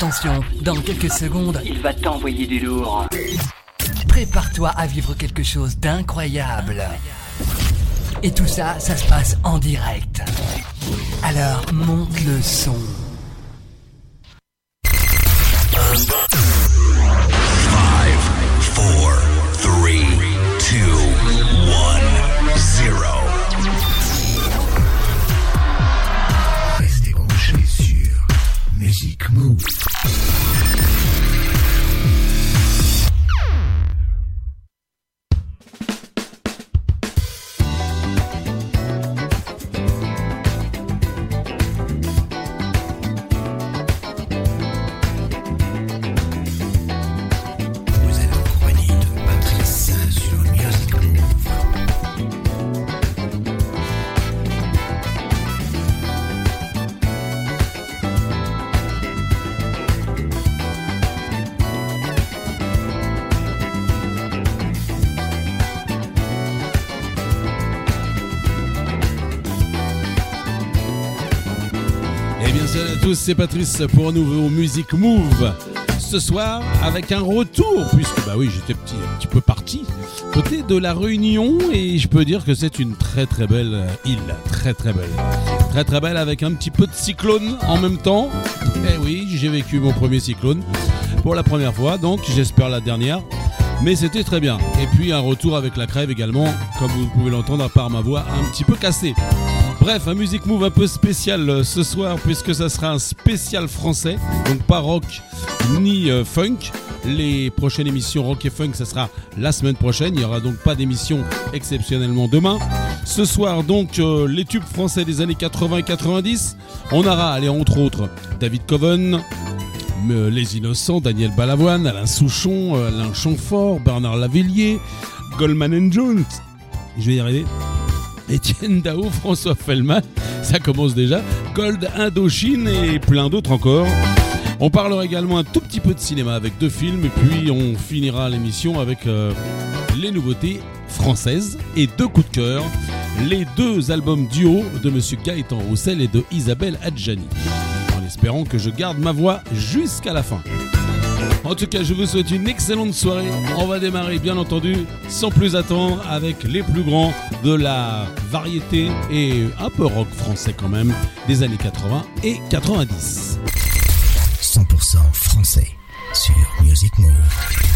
Attention, dans quelques secondes, Il va t'envoyer du lourd. prépare-toi à vivre quelque chose d'incroyable. Et tout ça, ça se passe en direct. Alors, monte le son. Four, three, two, one, zero. Music Move. C'est Patrice pour un nouveau Music Move. Ce soir avec un retour, puisque bah oui j'étais petit, un petit peu parti, côté de la Réunion et je peux dire que c'est une très très belle île, très très belle. Très très belle avec un petit peu de cyclone en même temps. Eh oui, j'ai vécu mon premier cyclone pour la première fois, donc j'espère la dernière. Mais c'était très bien. Et puis un retour avec la crève également, comme vous pouvez l'entendre par ma voix un petit peu cassée. Bref, un Music Move un peu spécial euh, ce soir puisque ça sera un spécial français, donc pas rock ni euh, funk. Les prochaines émissions rock et funk, ça sera la semaine prochaine. Il n'y aura donc pas d'émission exceptionnellement demain. Ce soir, donc, euh, les tubes français des années 80 et 90. On aura, allez, entre autres, David Coven, Les Innocents, Daniel Balavoine, Alain Souchon, Alain Chamfort, Bernard Lavillier, Goldman Jones. Je vais y arriver. Étienne Dao, François Fellman, ça commence déjà, Cold Indochine et plein d'autres encore. On parlera également un tout petit peu de cinéma avec deux films et puis on finira l'émission avec euh, les nouveautés françaises et deux coups de cœur, les deux albums duo de Monsieur Gaëtan Roussel et de Isabelle Adjani. En espérant que je garde ma voix jusqu'à la fin. En tout cas, je vous souhaite une excellente soirée. On va démarrer, bien entendu, sans plus attendre, avec les plus grands de la variété et un peu rock français quand même, des années 80 et 90. 100% français sur Music Move.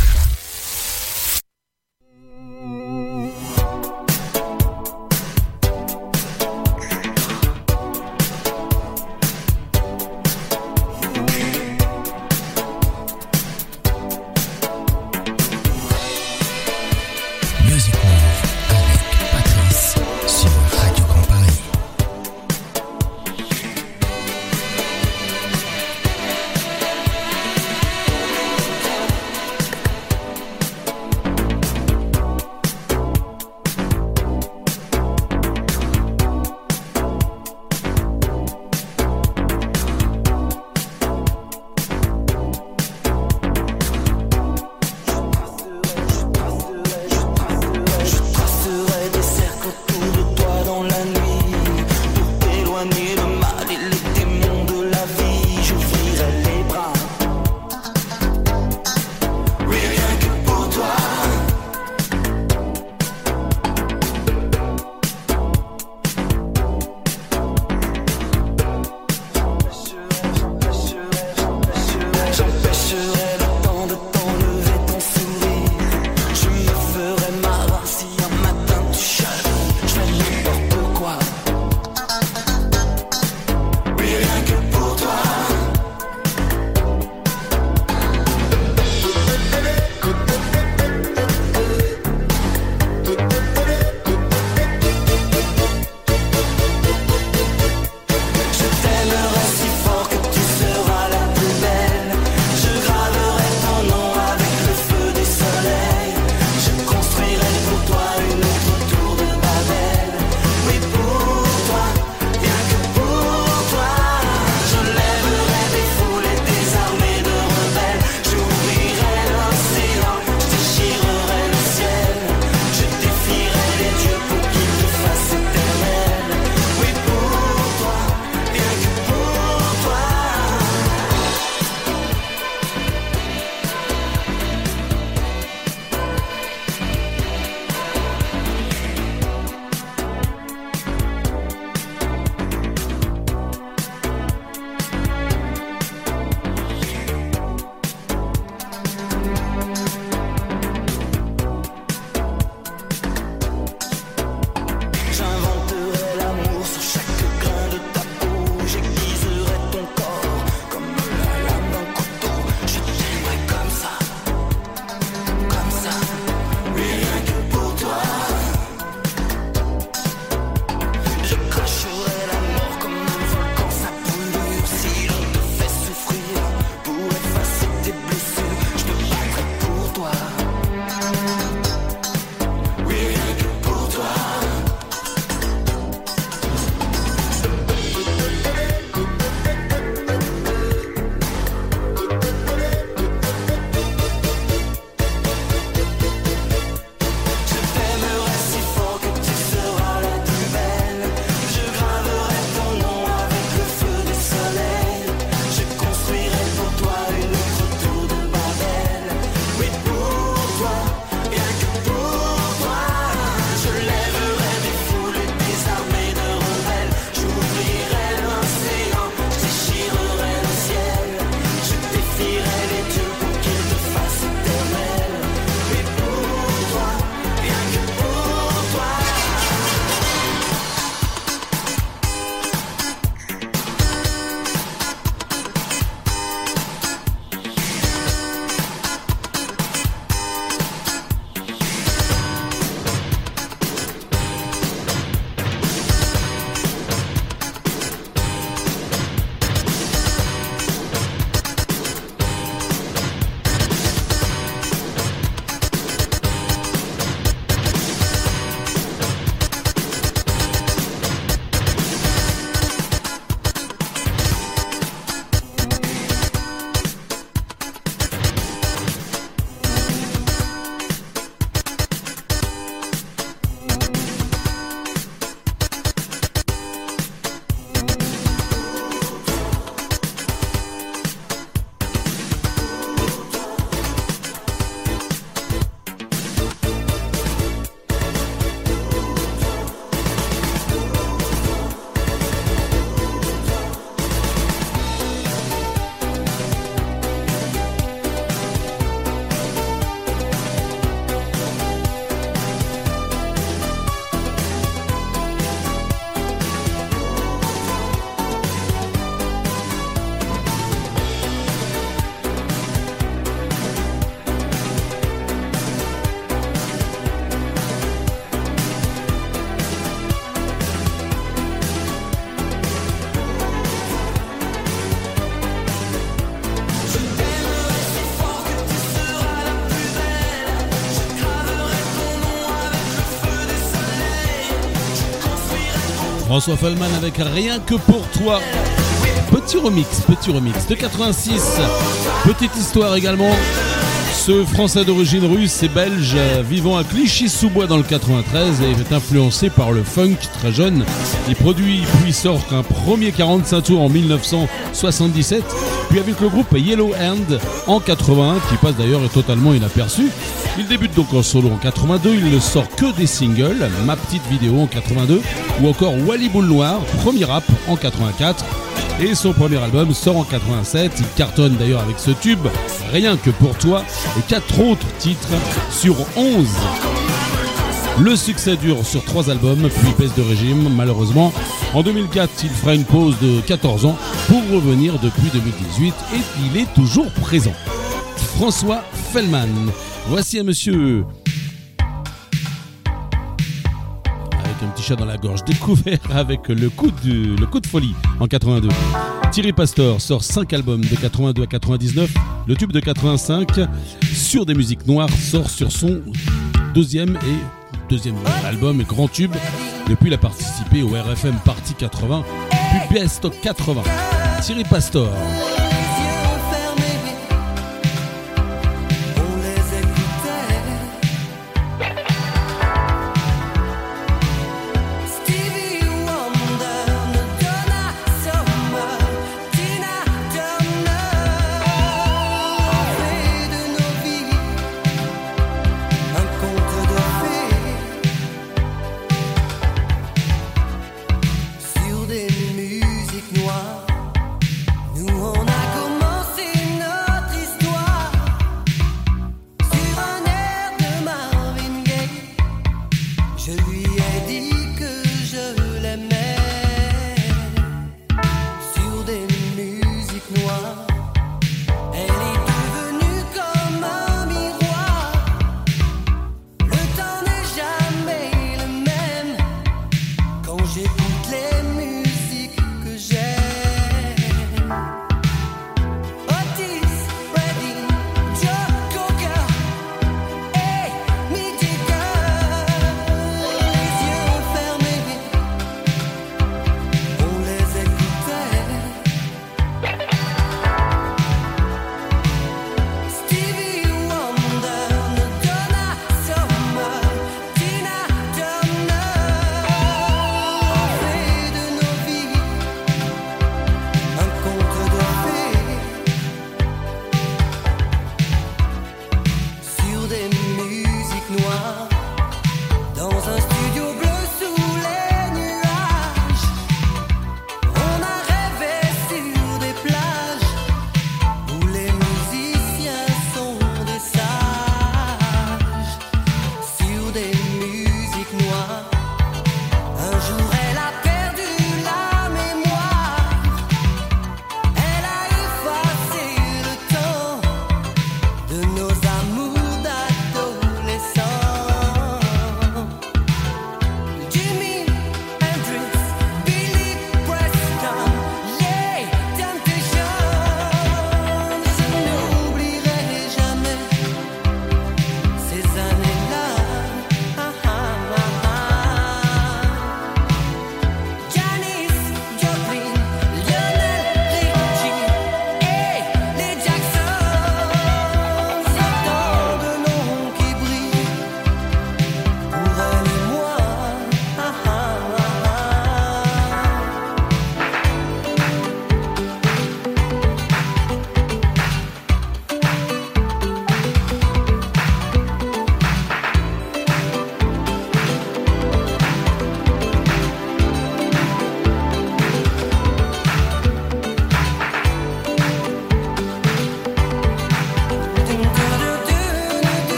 François Fellman avec Rien que pour toi. Petit remix, petit remix de 86. Petite histoire également. Ce Français d'origine russe et belge vivant à Clichy-sous-Bois dans le 93 et est influencé par le funk très jeune. Il produit puis sort un premier 45 tours en 1977, puis avec le groupe Yellow Hand en 81 qui passe d'ailleurs totalement inaperçu. Il débute donc en solo en 82, il ne sort que des singles, Ma petite vidéo en 82 ou encore Wally Boule Noir, premier rap en 84 et son premier album sort en 87. Il cartonne d'ailleurs avec ce tube, Rien que pour toi, et quatre autres titres sur 11. Le succès dure sur trois albums, puis baisse de régime, malheureusement. En 2004, il fera une pause de 14 ans pour revenir depuis 2018 et il est toujours présent. François Fellman. Voici un monsieur dans la gorge, découvert avec le coup de, le coup de folie en 82. Thierry Pastor sort 5 albums de 82 à 99. Le tube de 85 sur des musiques noires sort sur son deuxième et deuxième album grand tube. Depuis, il a participé au RFM Party 80, puis Best 80. Thierry Pastor.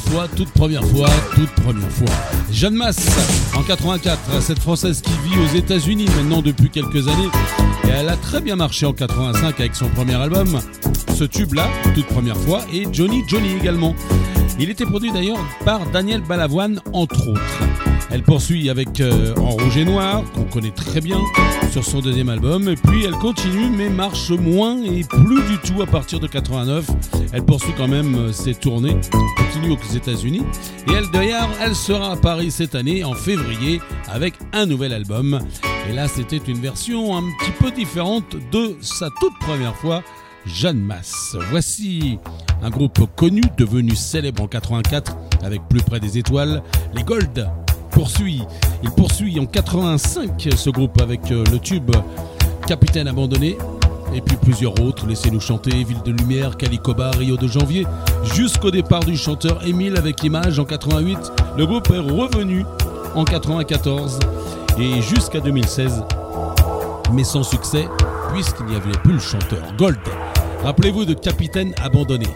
Fois, toute première fois, toute première fois. Jeanne Masse, en 84, cette Française qui vit aux États-Unis maintenant depuis quelques années. Et elle a très bien marché en 85 avec son premier album, ce tube-là, toute première fois, et Johnny Johnny également. Il était produit d'ailleurs par Daniel Balavoine, entre autres. Elle poursuit avec euh, En Rouge et Noir, qu'on connaît très bien sur son deuxième album, et puis elle continue mais marche moins et plus du tout à partir de 89. Elle poursuit quand même euh, ses tournées, continue aux États-Unis, et elle d'ailleurs, elle sera à Paris cette année en février avec un nouvel album. Et là, c'était une version un petit peu différente de sa toute première fois, Jeanne Masse. Voici un groupe connu, devenu célèbre en 84 avec Plus près des étoiles, les Gold poursuit. Il poursuit en 85 ce groupe avec euh, le tube Capitaine abandonné. Et puis plusieurs autres, laissez-nous chanter, Ville de Lumière, Calicoba, Rio de Janvier, jusqu'au départ du chanteur Émile avec l'image en 88. Le groupe est revenu en 94 et jusqu'à 2016, mais sans succès, puisqu'il n'y avait plus le chanteur Gold. Rappelez-vous de Capitaine abandonné.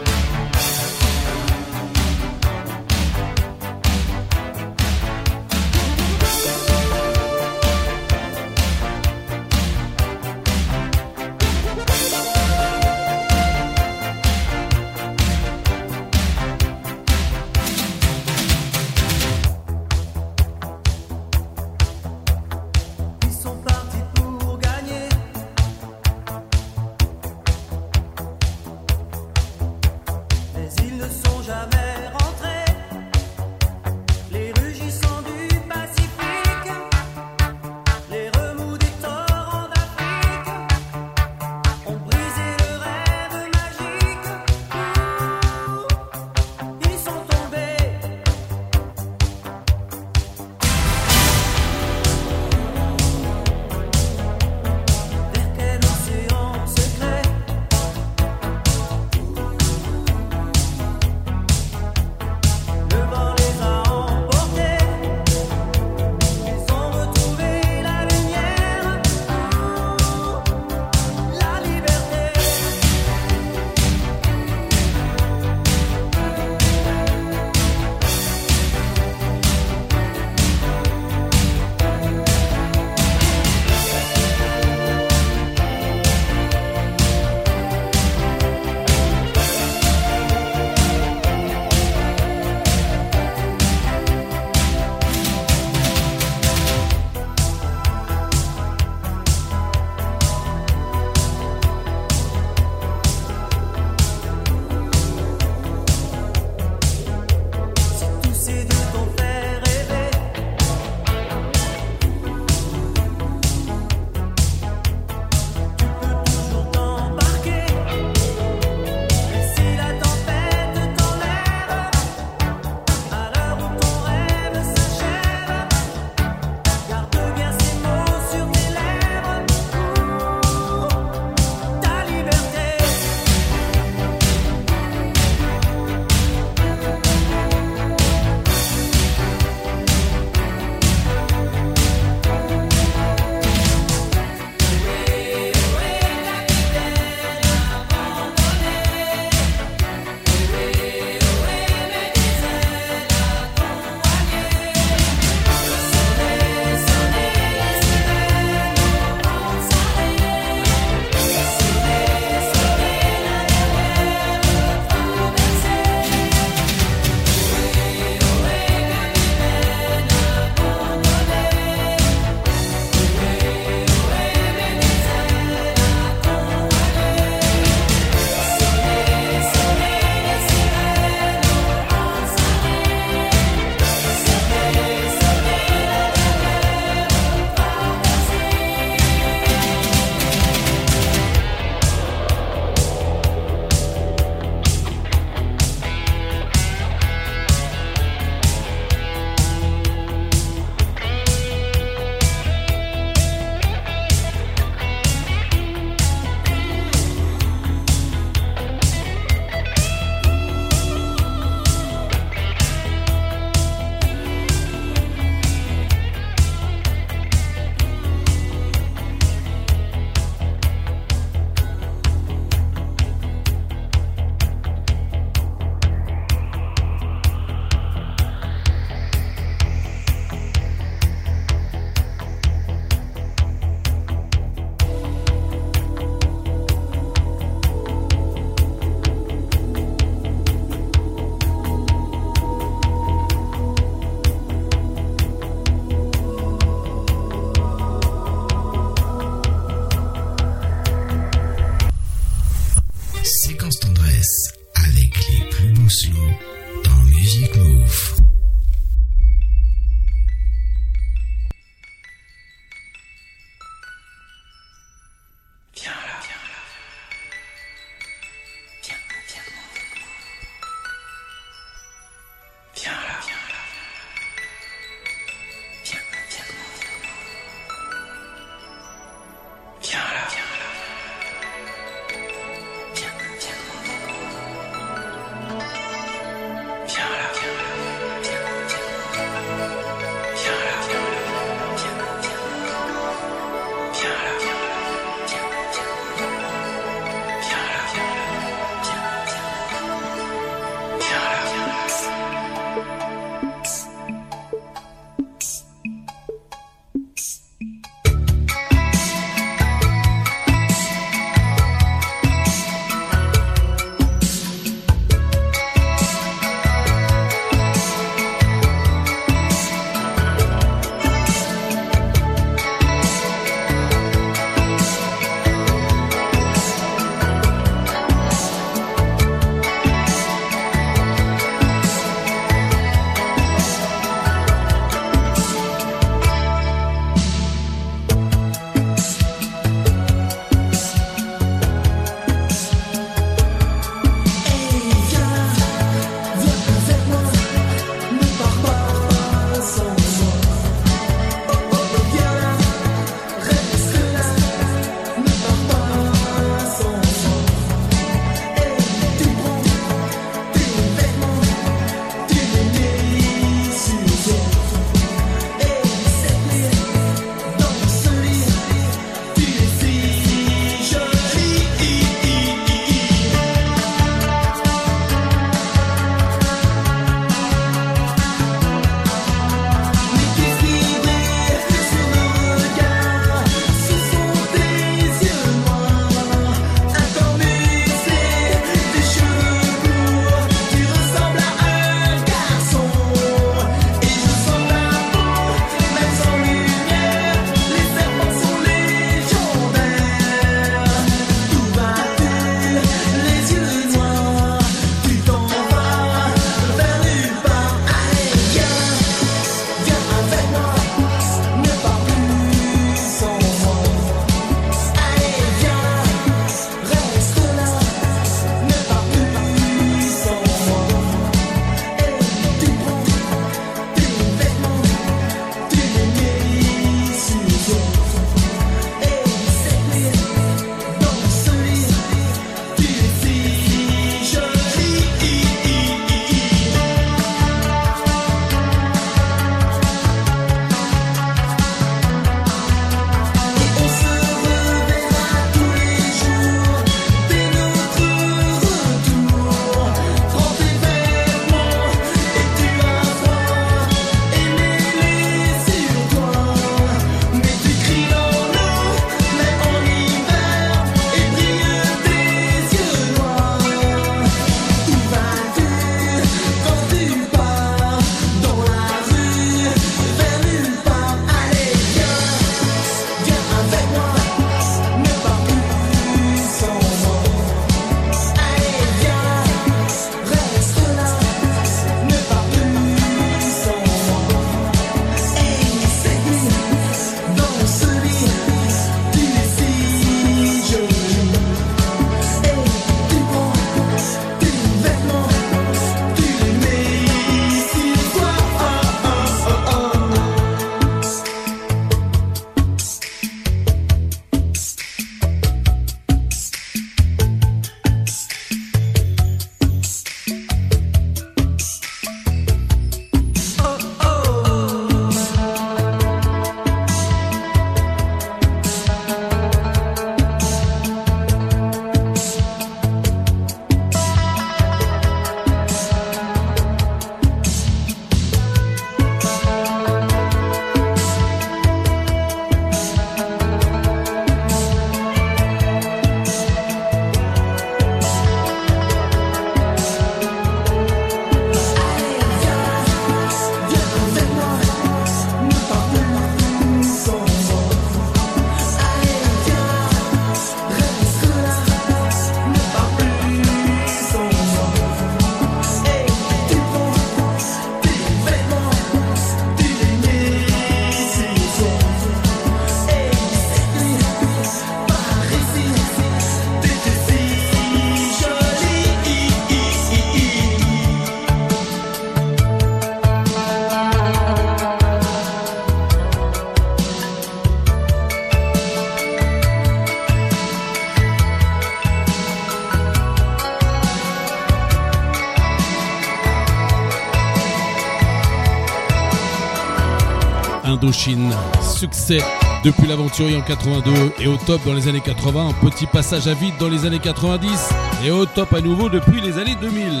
Succès depuis l'aventurier en 82 et au top dans les années 80. Un petit passage à vide dans les années 90 et au top à nouveau depuis les années 2000.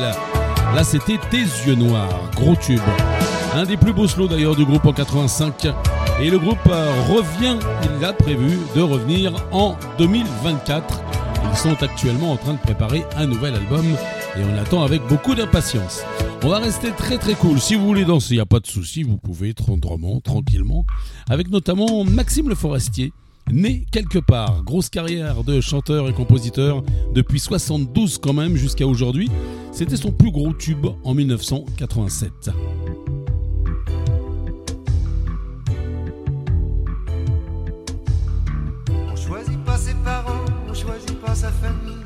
Là, c'était Tes yeux noirs, gros tube. Un des plus beaux slows d'ailleurs du groupe en 85. Et le groupe euh, revient, il a prévu de revenir en 2024. Ils sont actuellement en train de préparer un nouvel album et on l'attend avec beaucoup d'impatience. On va rester très très cool. Si vous voulez danser, il n'y a pas de souci, vous pouvez tendrement, tranquillement, avec notamment Maxime Le Forestier, né quelque part. Grosse carrière de chanteur et compositeur depuis 72 quand même jusqu'à aujourd'hui. C'était son plus gros tube en 1987. On choisit pas ses parents, on choisit pas sa famille.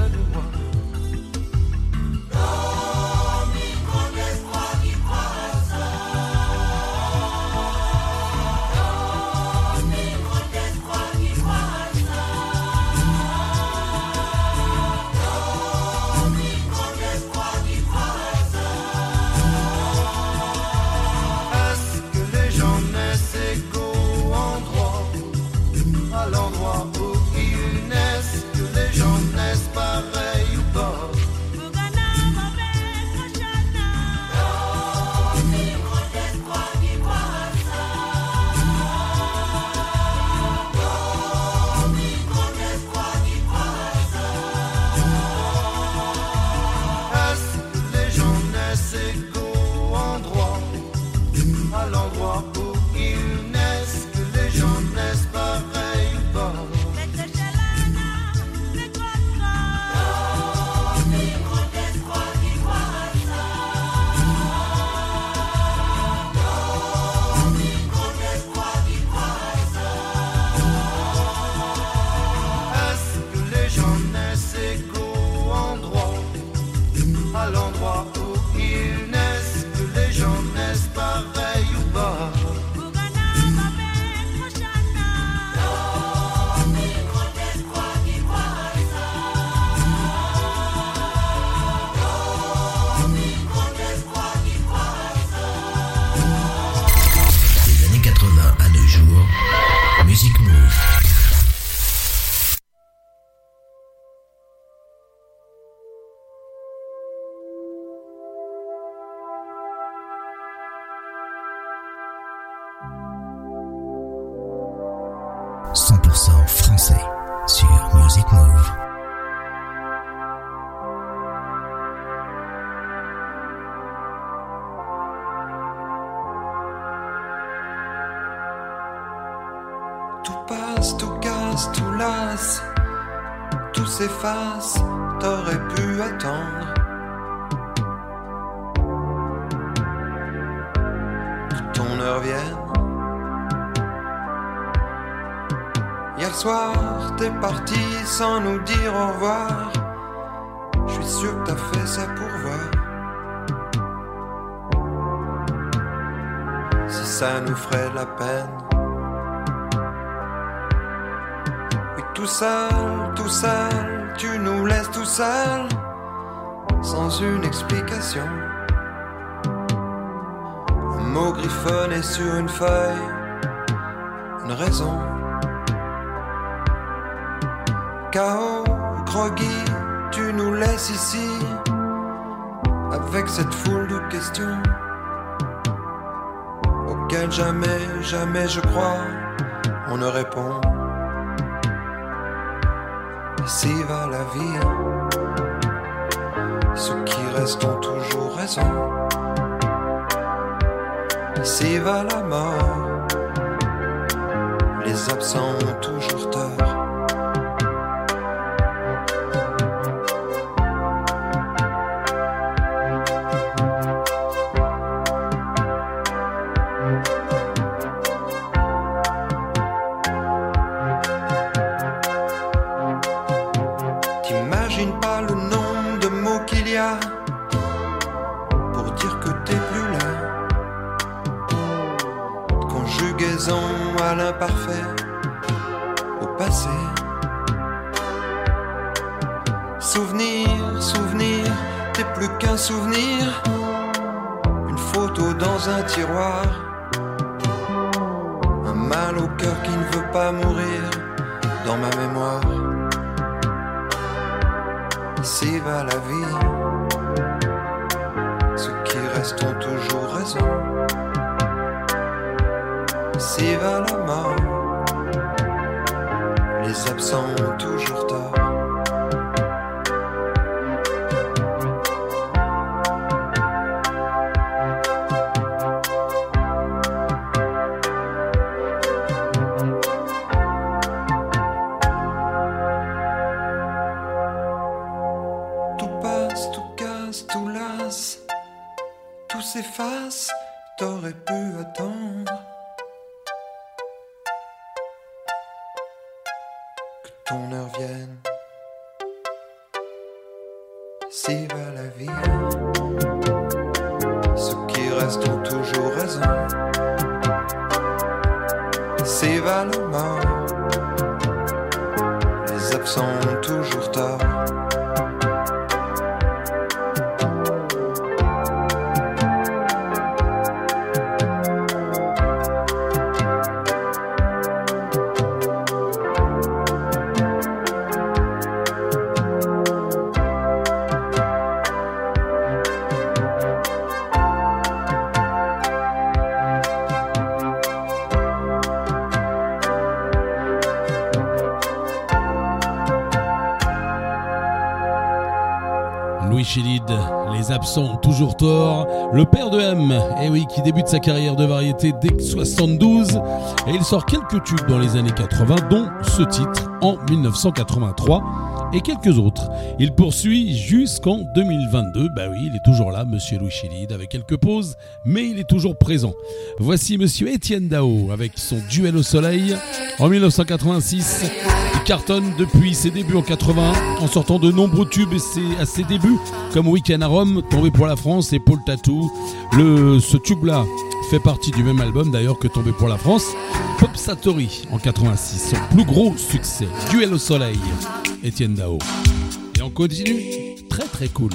100% français sur Music Move. Tout passe, tout casse, tout lasse, tout s'efface, t'aurais pu attendre. T'es parti sans nous dire au revoir. Je suis sûr que t'as fait ça pour voir. Si ça nous ferait la peine. Oui, tout seul, tout seul, tu nous laisses tout seul. sans une explication. Un mot griffonné sur une feuille, une raison. Chaos, groggy, tu nous laisses ici, avec cette foule de questions, auxquelles jamais, jamais je crois, on ne répond. Ici va la vie, ceux qui restent ont toujours raison. Ici va la mort, les absents ont toujours tort. Ont toujours tort. Le père de M, eh oui, qui débute sa carrière de variété dès 72 et il sort quelques tubes dans les années 80, dont ce titre en 1983 et quelques autres. Il poursuit jusqu'en 2022. Bah oui, il est toujours là, monsieur Louis Chélide, avec quelques pauses, mais il est toujours présent. Voici monsieur Étienne Dao avec son duel au soleil en 1986. Cartonne depuis ses débuts en 80 en sortant de nombreux tubes à ses débuts comme Weekend à Rome, Tombé pour la France et Paul Tatou. Ce tube-là fait partie du même album d'ailleurs que Tombé pour la France. Pop Satori en 86, son plus gros succès. Duel au soleil, Étienne Dao. Et on continue, très très cool.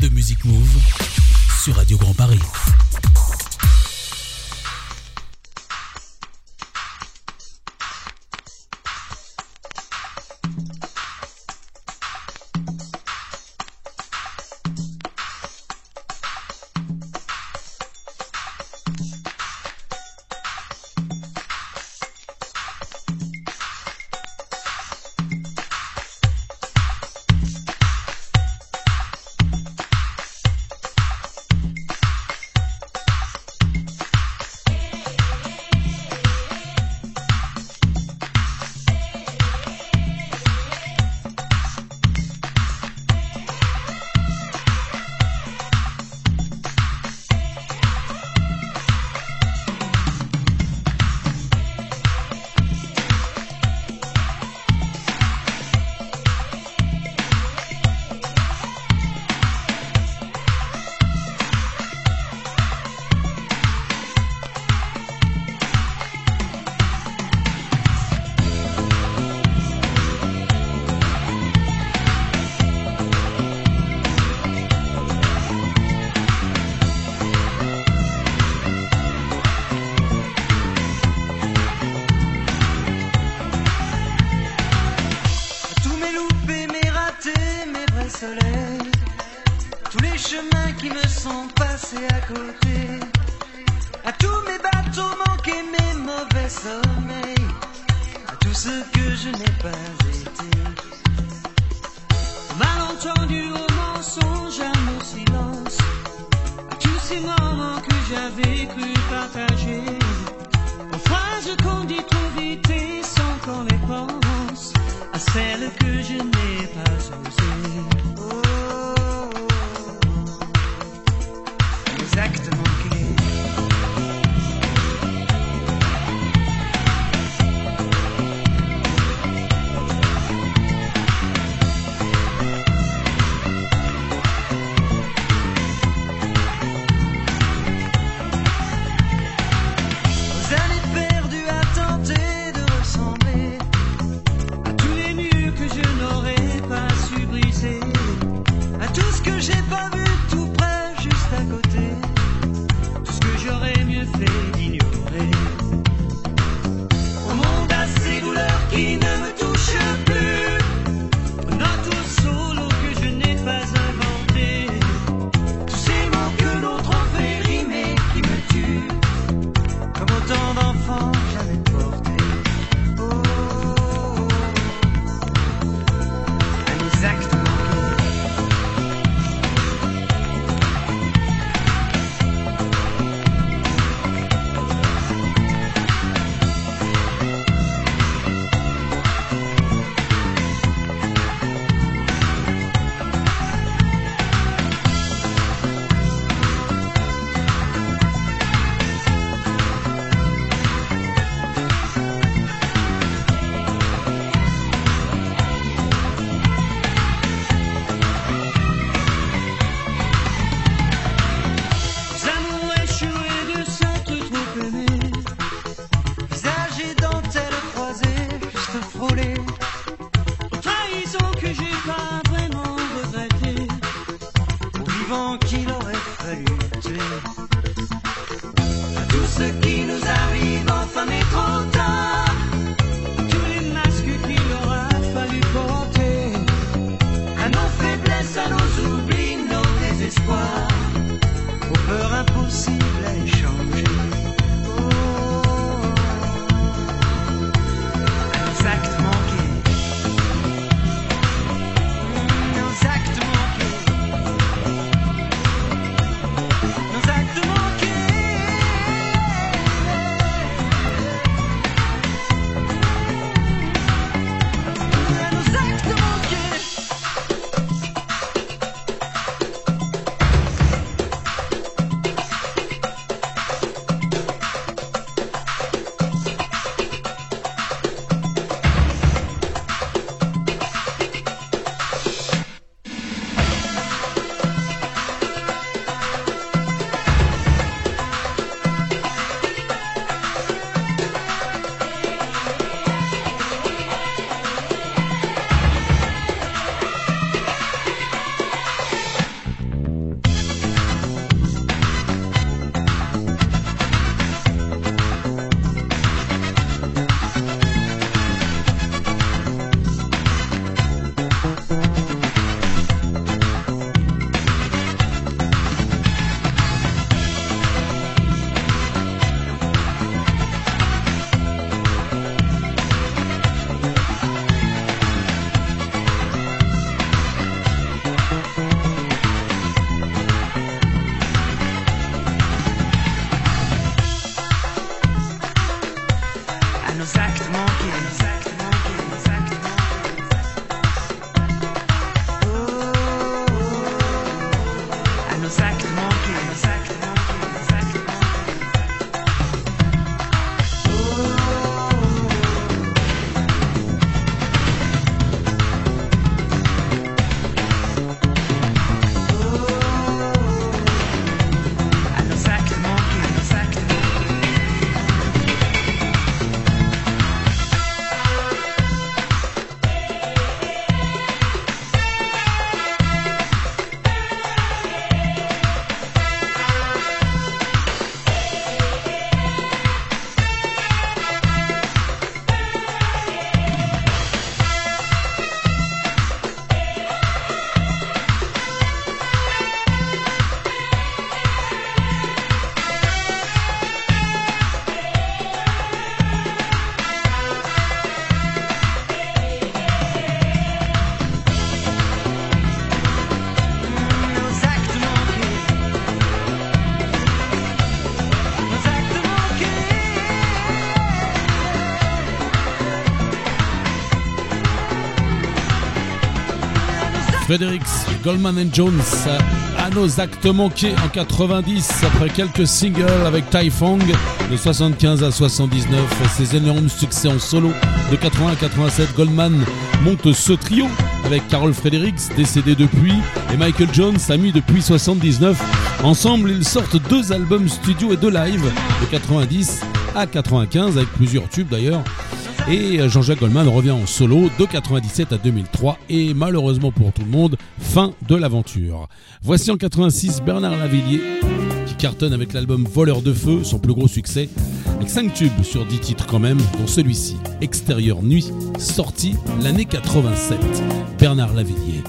De Music Move sur Radio Grand Paris. Fredericks, Goldman Jones, à nos actes manqués en 90 après quelques singles avec Typhong de 75 à 79, ses énormes succès en solo de 80 à 87, Goldman monte ce trio avec Carol Fredericks, décédé depuis, et Michael Jones, ami depuis 79. Ensemble, ils sortent deux albums studio et deux live de 90 à 95 avec plusieurs tubes d'ailleurs. Et euh, Jean-Jacques Goldman revient en solo de 97 à 2003 et malheureusement pour tout le monde, fin de l'aventure. Voici en 86 Bernard Lavillier qui cartonne avec l'album Voleur de feu, son plus gros succès, avec 5 tubes sur 10 titres quand même, dont celui-ci, Extérieur Nuit, sorti l'année 87. Bernard Lavillier.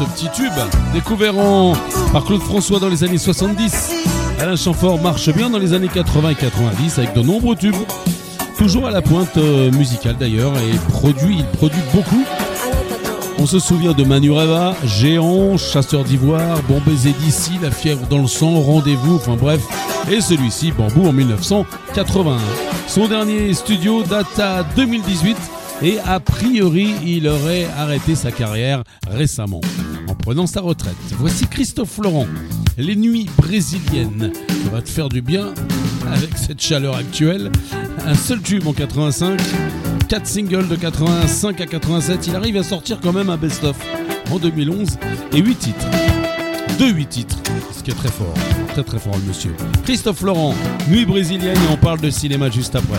ce petit tube découvert par Claude François dans les années 70. Alain Chamfort marche bien dans les années 80 et 90 avec de nombreux tubes. Toujours à la pointe euh, musicale d'ailleurs et produit, il produit beaucoup. On se souvient de Manureva, Géant, Chasseur d'ivoire, Bombay d'ici, La fièvre dans le sang, Rendez-vous, enfin bref, et celui-ci, Bambou en 1981. Son dernier studio date à 2018 et a priori il aurait arrêté sa carrière récemment en prenant sa retraite. Voici Christophe Laurent, les nuits brésiliennes. Ça va te faire du bien avec cette chaleur actuelle. Un seul tube en 85, 4 singles de 85 à 87. Il arrive à sortir quand même un best-of en 2011 et 8 titres. Deux 8 titres, ce qui est très fort, très très fort le monsieur. Christophe Laurent, Nuit brésilienne et on parle de cinéma juste après.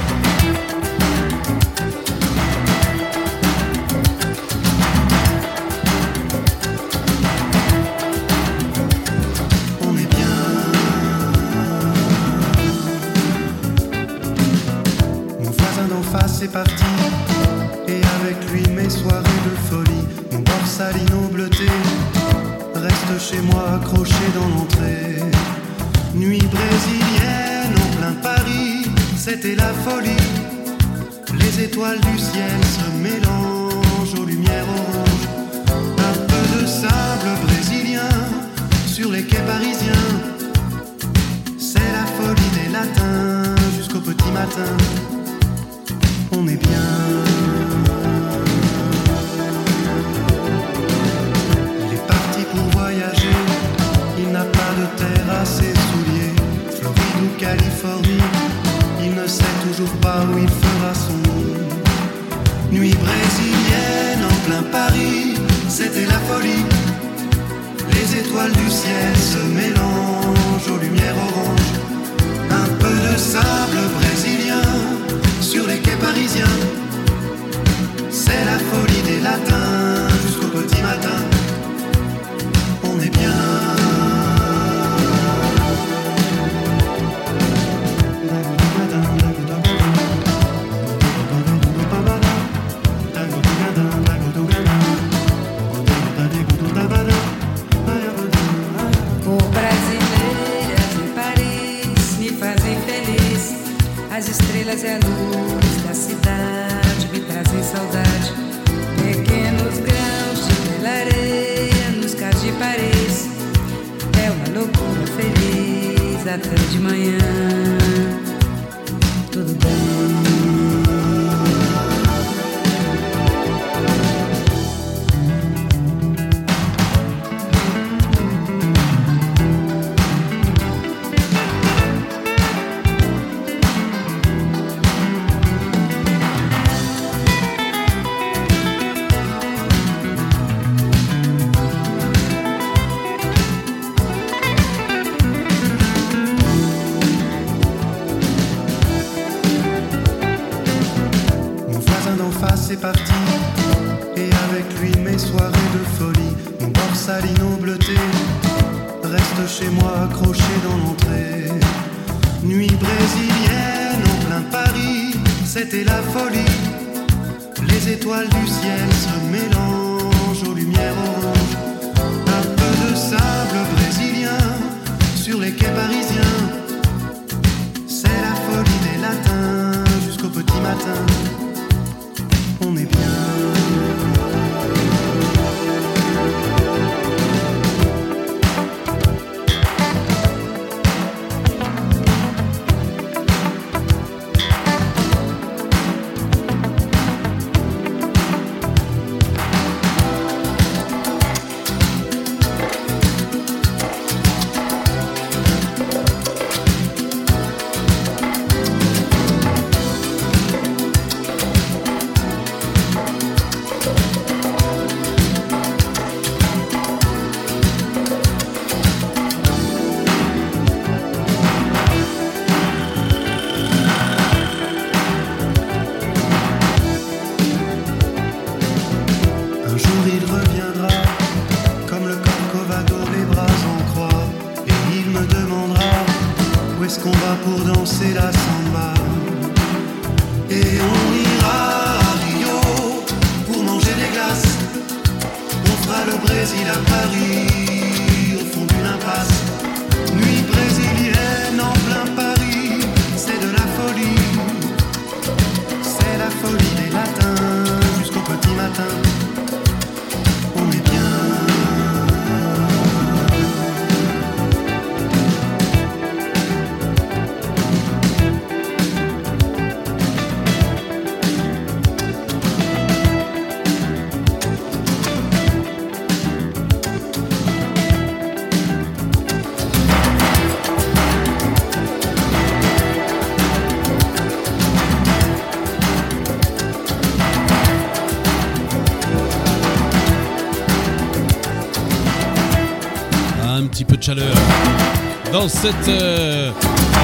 Dans cette, euh,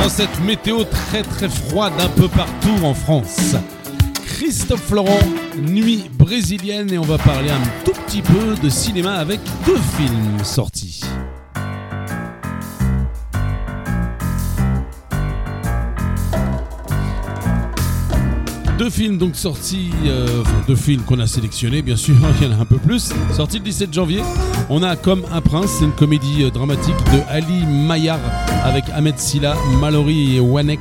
dans cette météo très très froide un peu partout en France. Christophe Laurent, Nuit brésilienne, et on va parler un tout petit peu de cinéma avec deux films sortis. Deux films donc sortis, euh, deux films qu'on a sélectionnés, bien sûr, il y en a un peu plus. Sortis le 17 janvier, on a Comme un prince, c'est une comédie euh, dramatique de Ali Mayar avec Ahmed Silla, Mallory et Wanek.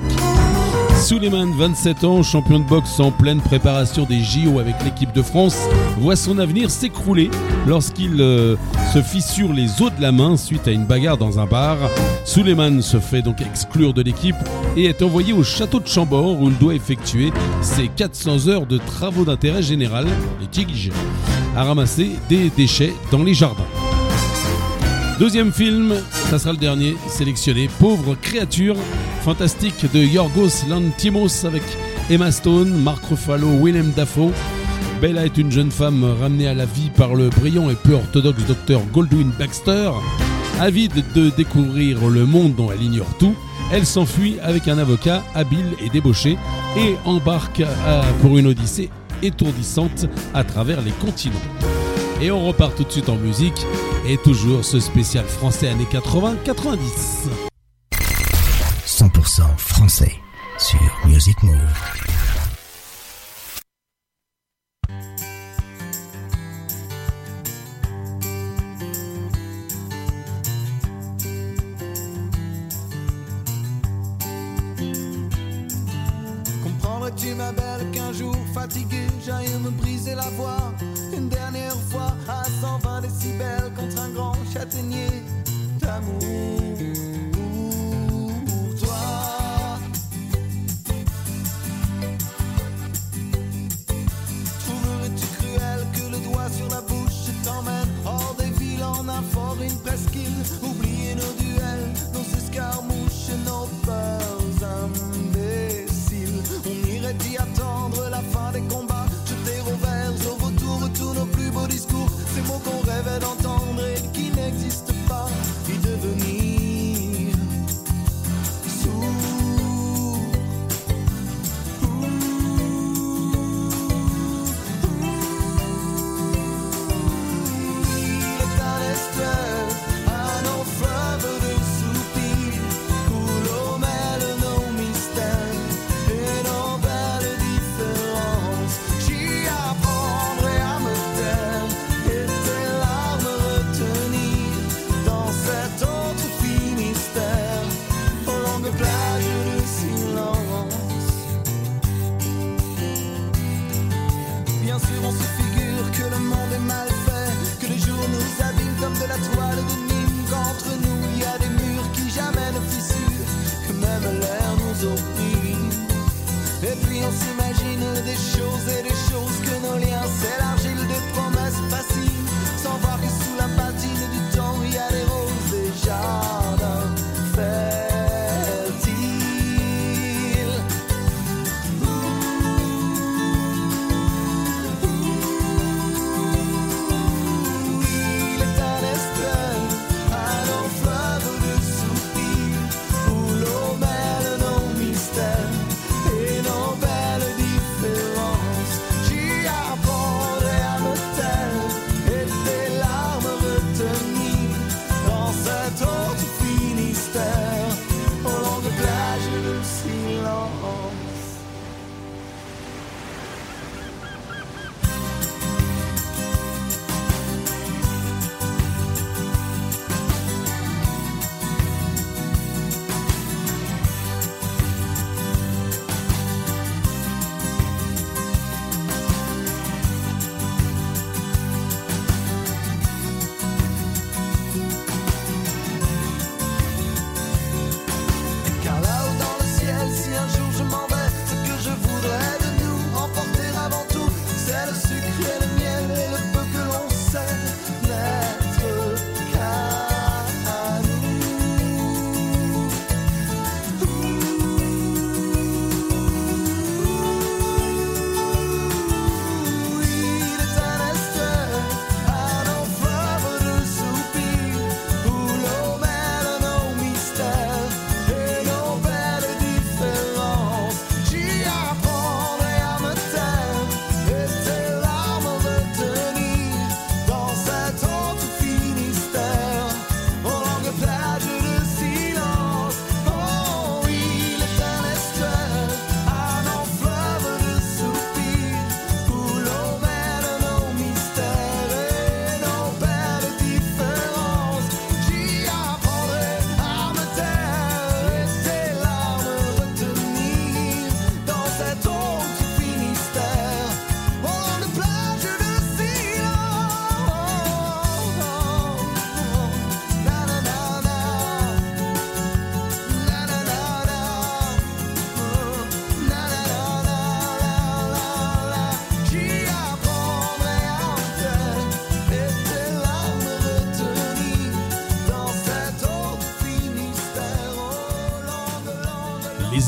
Suleiman, 27 ans, champion de boxe en pleine préparation des JO avec l'équipe de France, voit son avenir s'écrouler lorsqu'il euh, se fissure les os de la main suite à une bagarre dans un bar. Suleiman se fait donc exclure de l'équipe et est envoyé au château de Chambord où il doit effectuer ses 400 heures de travaux d'intérêt général, les tiges, à ramasser des déchets dans les jardins. Deuxième film, ça sera le dernier sélectionné, Pauvre créature, fantastique de Yorgos Lantimos avec Emma Stone, Mark Ruffalo, Willem Dafoe. Bella est une jeune femme ramenée à la vie par le brillant et peu orthodoxe docteur Goldwyn Baxter. Avide de découvrir le monde dont elle ignore tout, elle s'enfuit avec un avocat habile et débauché et embarque pour une odyssée étourdissante à travers les continents. Et on repart tout de suite en musique et toujours ce spécial français années 80-90. 100% français sur Music Move. Comprendrais-tu ma belle qu'un jour fatigué j'aille me briser la voix caminho.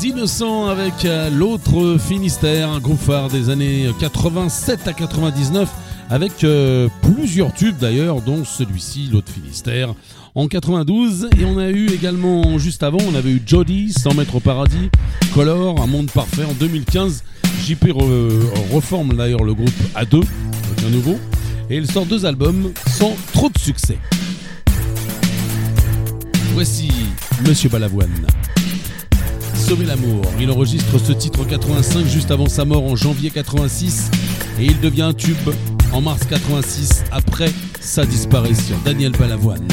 Innocents avec euh, l'autre Finistère, un groupe phare des années 87 à 99 avec euh, plusieurs tubes d'ailleurs, dont celui-ci, l'autre Finistère, en 92. Et on a eu également, juste avant, on avait eu Jody, 100 mètres au paradis, Color, Un monde parfait en 2015. JP reforme d'ailleurs le groupe à deux, avec nouveau. Et il sort deux albums sans trop de succès. Voici Monsieur Balavoine. L'amour. Il enregistre ce titre en 85 juste avant sa mort en janvier 86 et il devient un tube en mars 86 après sa disparition. Daniel Balavoine.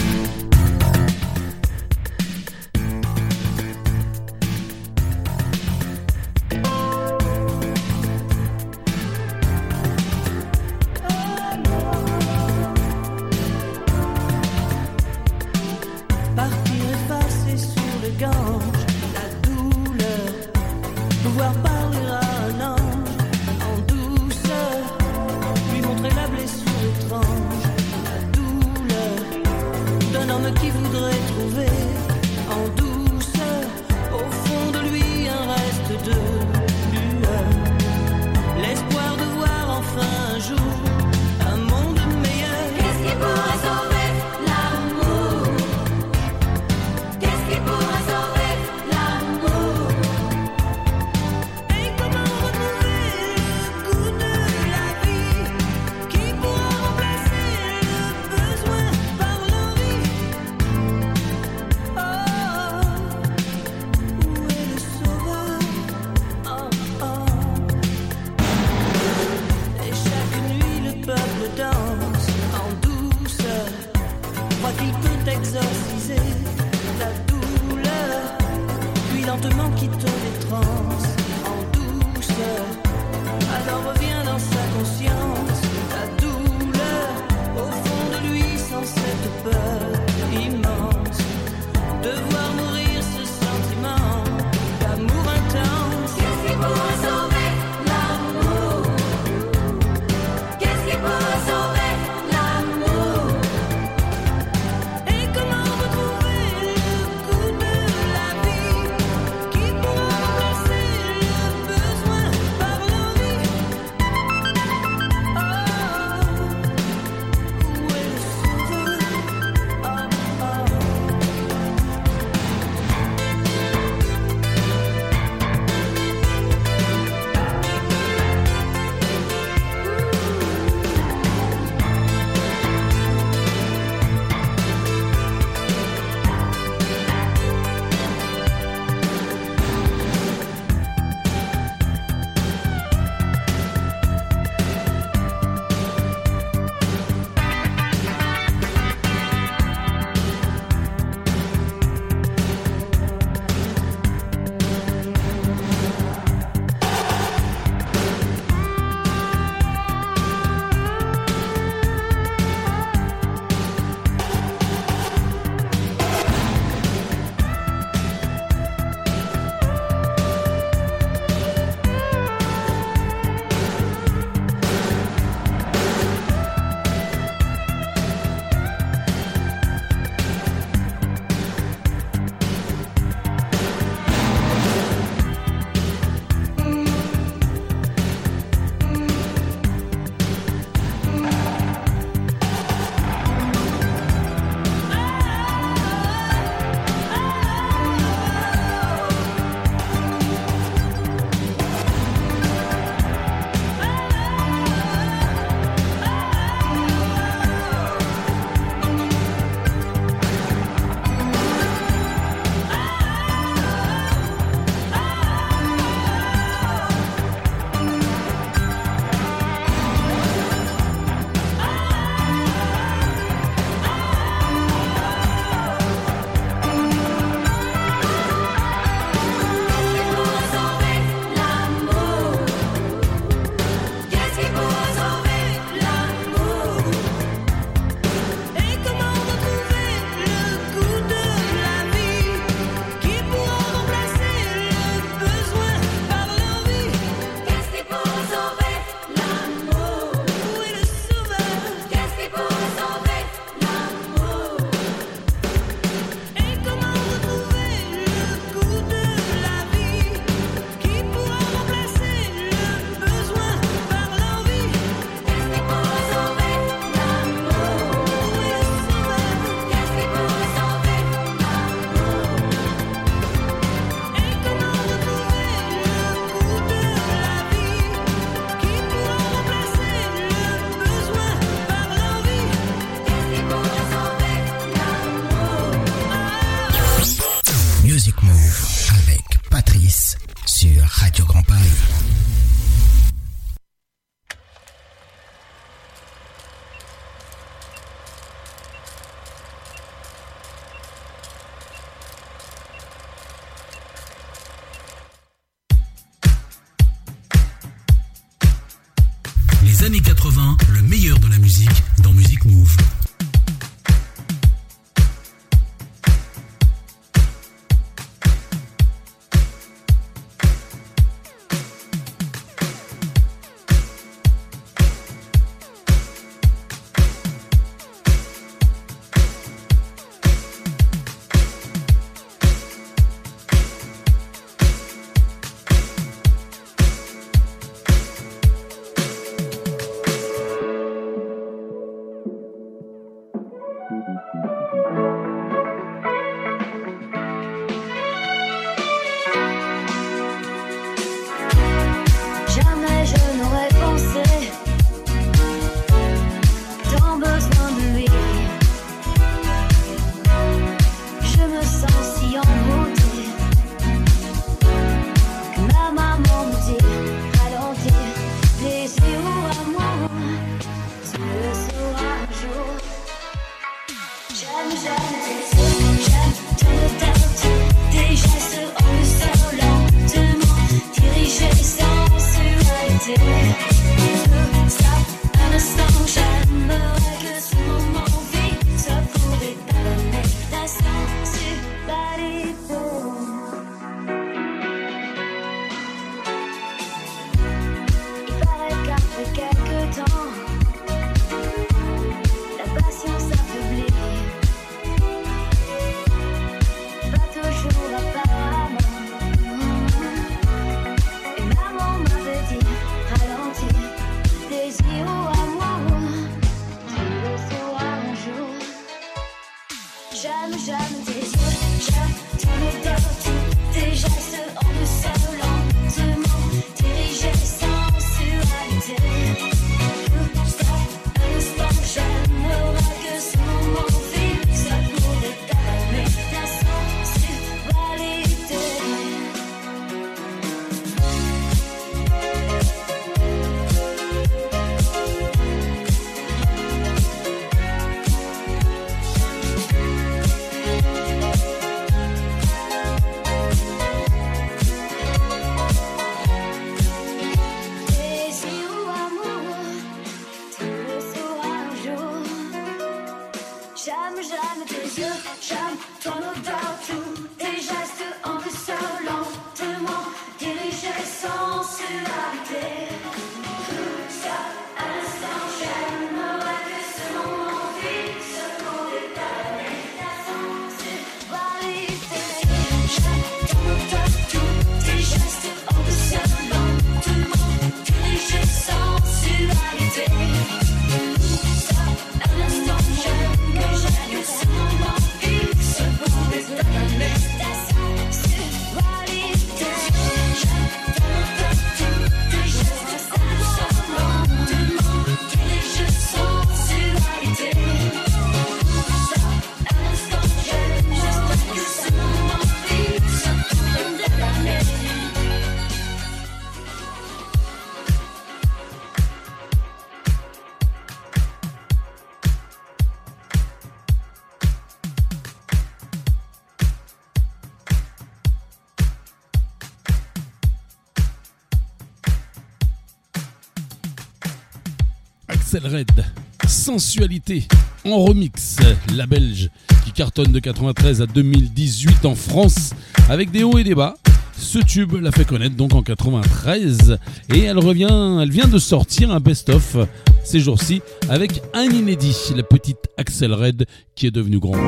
Red, Sensualité, en remix, la Belge, qui cartonne de 93 à 2018 en France, avec des hauts et des bas. Ce tube l'a fait connaître donc en 93 et elle revient, elle vient de sortir un best-of ces jours-ci avec un inédit, la petite Axel Red qui est devenue grande.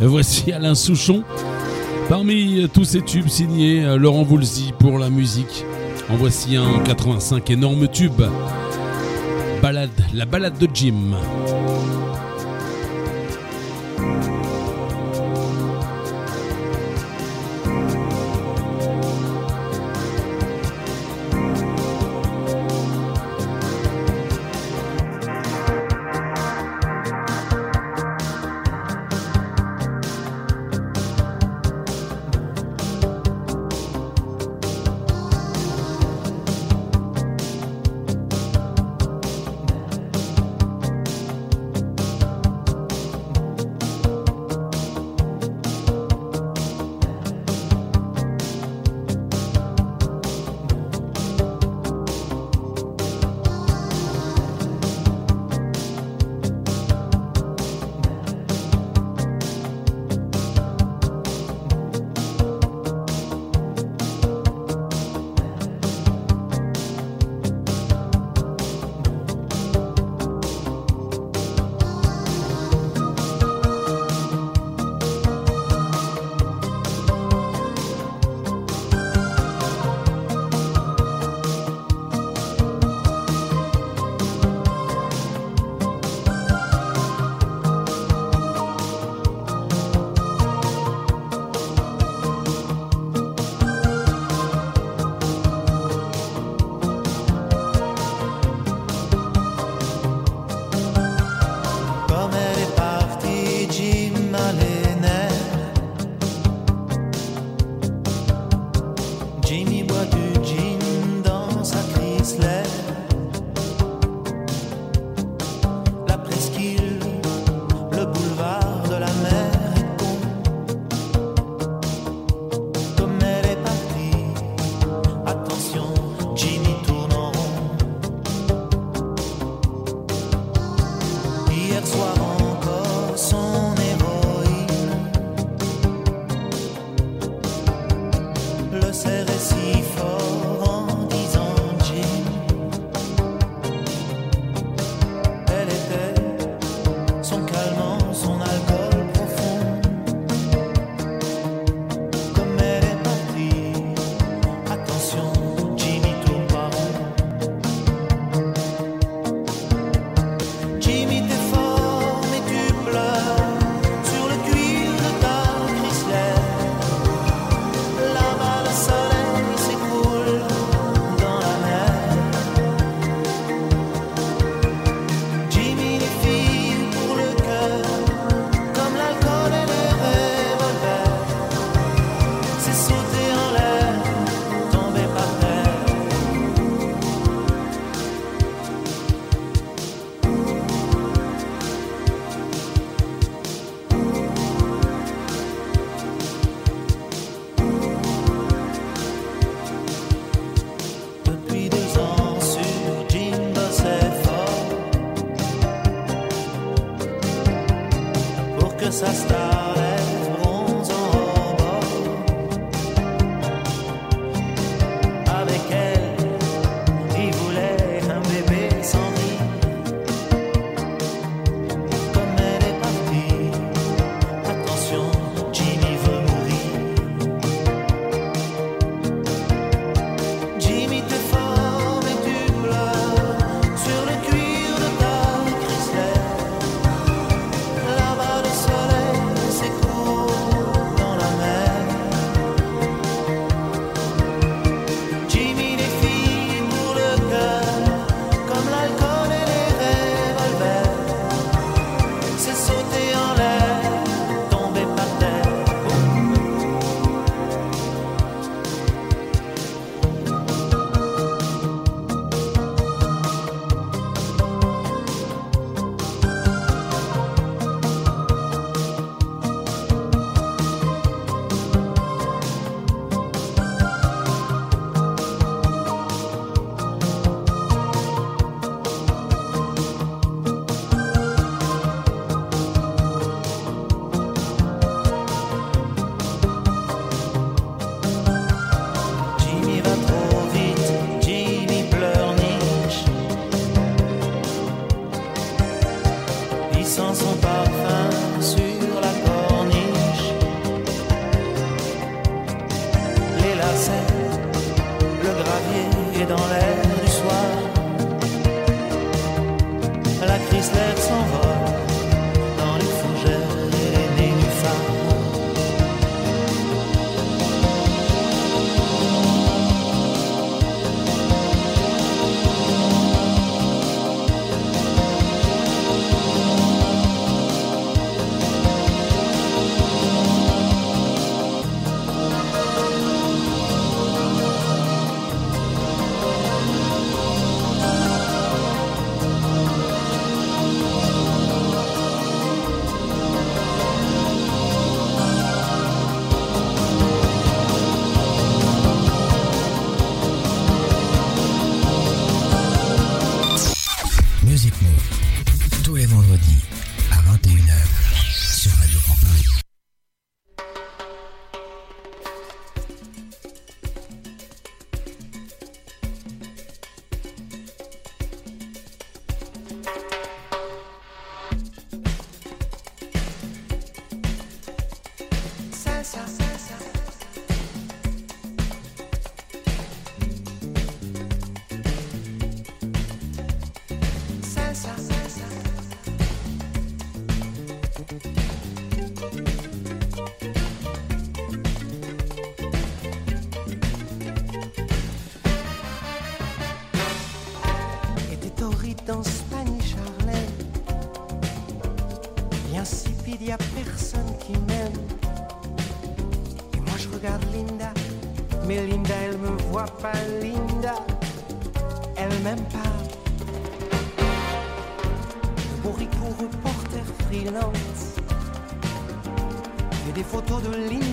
Voici Alain Souchon parmi tous ces tubes signés Laurent Voulzy pour la musique. En voici un 85 énorme tube balade, la balade de Jim.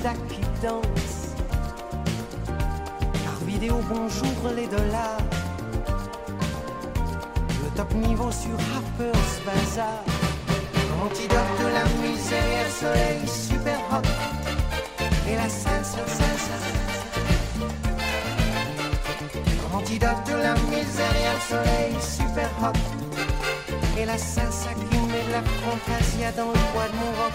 Qui danse. Car vidéo, bonjour les dollars. Le top niveau sur Harper's Bazaar. Antidote de la misère, soleil super rock. Et la sensation, sensation. Antidote de la misère, soleil super rock. Et la salsa qui met de la fantasia dans le poids de mon rock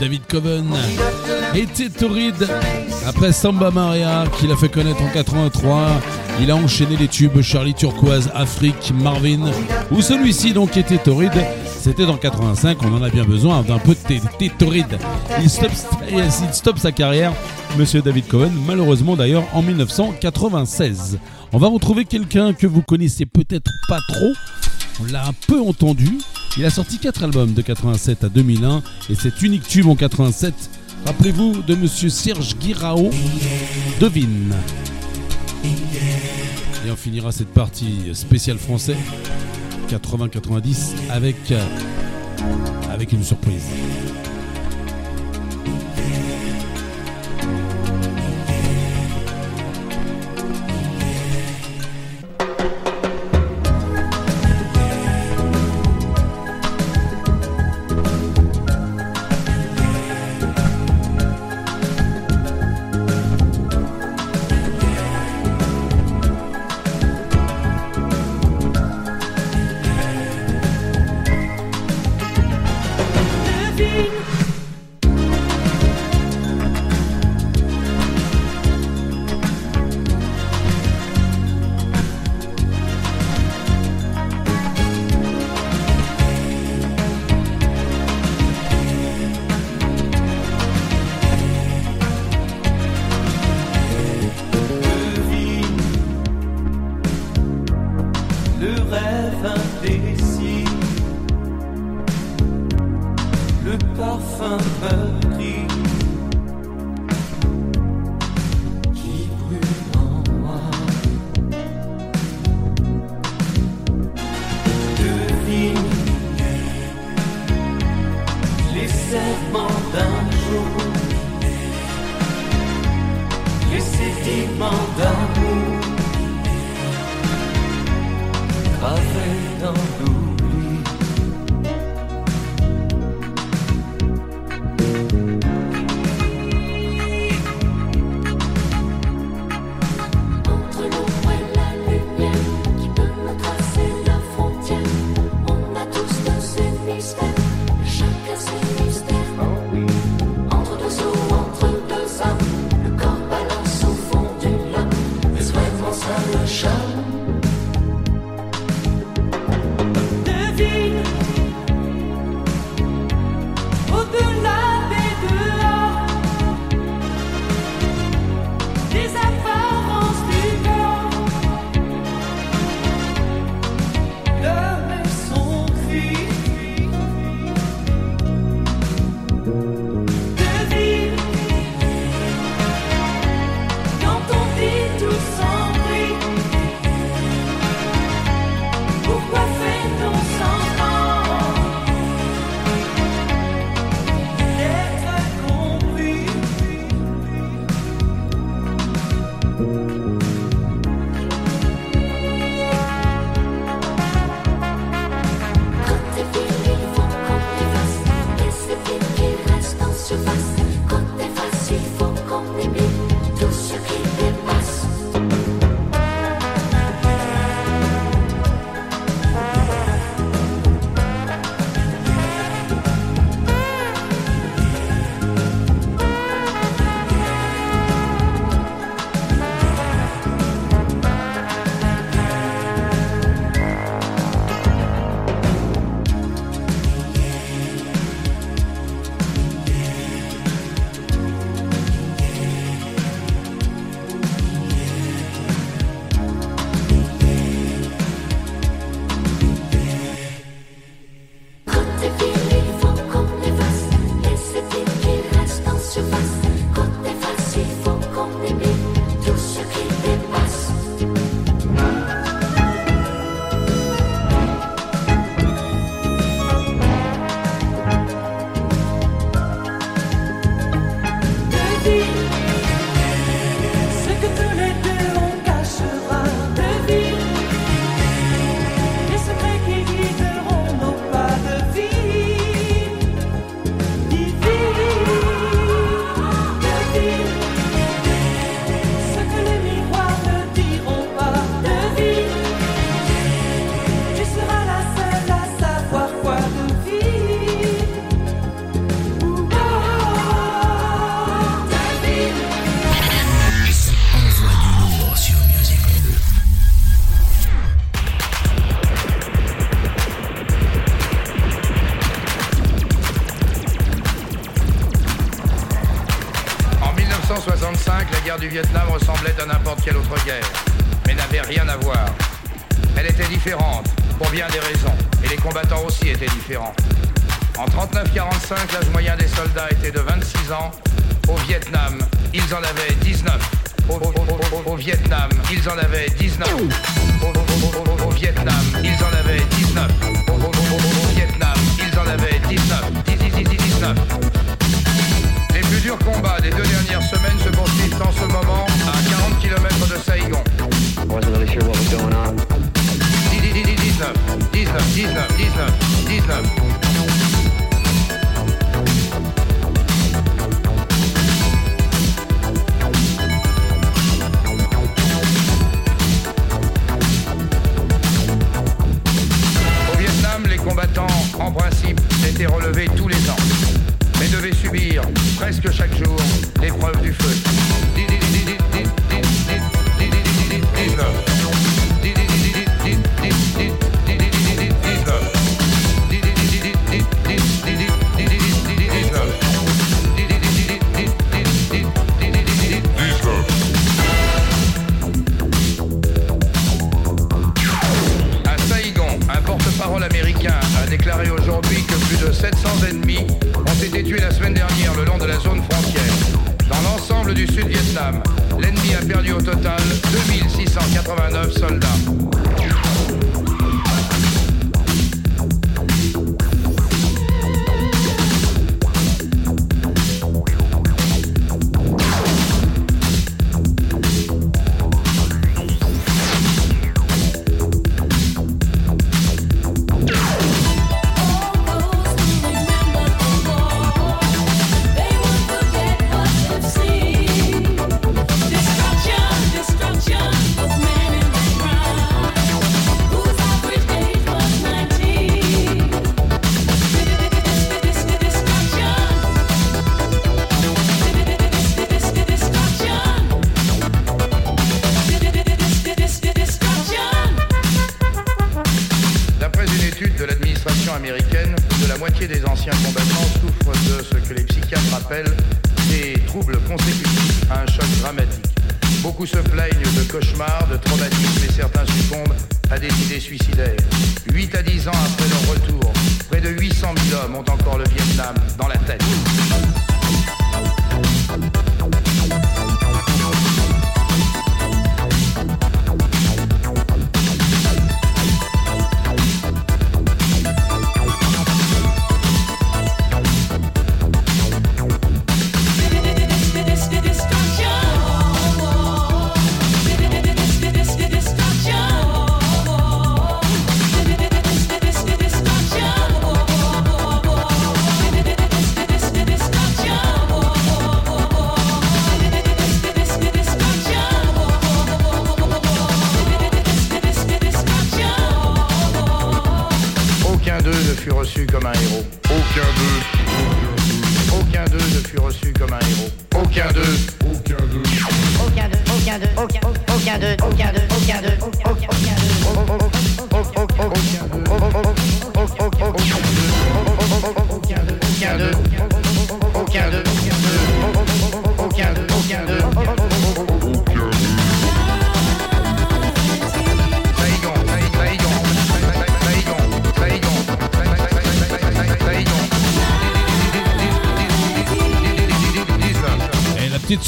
David Coven était torride après Samba Maria qu'il a fait connaître en 83. Il a enchaîné les tubes Charlie Turquoise, Afrique, Marvin ou celui-ci donc était torride. C'était en 85, on en a bien besoin d'un peu de stoppe, il stoppe sa carrière, monsieur David Cohen, malheureusement d'ailleurs en 1996. On va retrouver quelqu'un que vous connaissez peut-être pas trop. On l'a un peu entendu. Il a sorti 4 albums de 87 à 2001 et cet unique tube en 87, rappelez-vous de monsieur Serge Guirao, Devine. Et on finira cette partie spéciale français 80-90 avec, avec une surprise.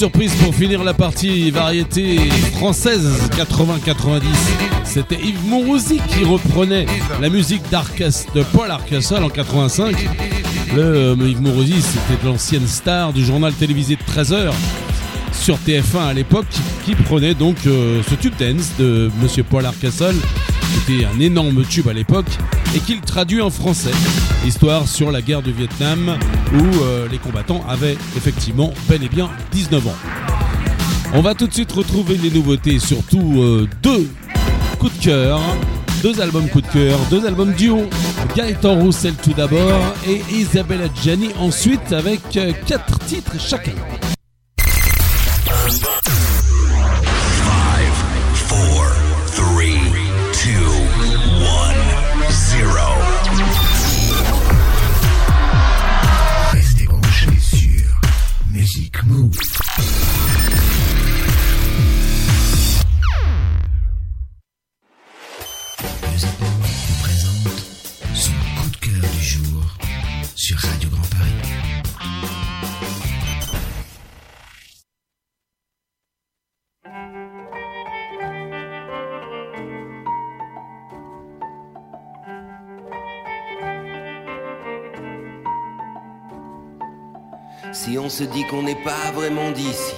surprise pour finir la partie variété française 80-90. C'était Yves Mourouzi qui reprenait la musique de Paul Arcasol en 85. Le euh, Yves Mourouzi, c'était l'ancienne star du journal télévisé de 13h sur TF1 à l'époque qui, prenait donc euh, ce tube dance de Monsieur Paul Arcasol. C'était un énorme tube à l'époque et qu'il traduit en français. Histoire sur la guerre du Vietnam où euh, les combattants avaient effectivement bel et bien 19 ans. On va tout de suite retrouver les nouveautés, surtout euh, deux coups de cœur, deux albums coup de cœur, deux albums duo. Gaëtan Roussel tout d'abord et Isabella Gianni ensuite avec euh, quatre titres chacun. Se dit qu'on n'est pas vraiment d'ici.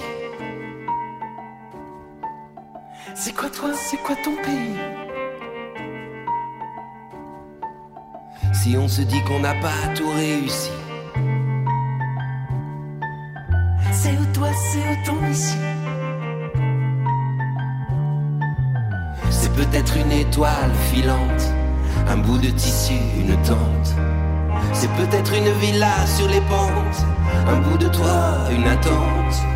C'est quoi toi, c'est quoi ton pays? Si on se dit qu'on n'a pas tout réussi. C'est où toi, c'est où ton ici? C'est peut-être une étoile filante, un bout de tissu, une tente. C'est peut-être une villa sur les pentes, un bout de toit, une attente.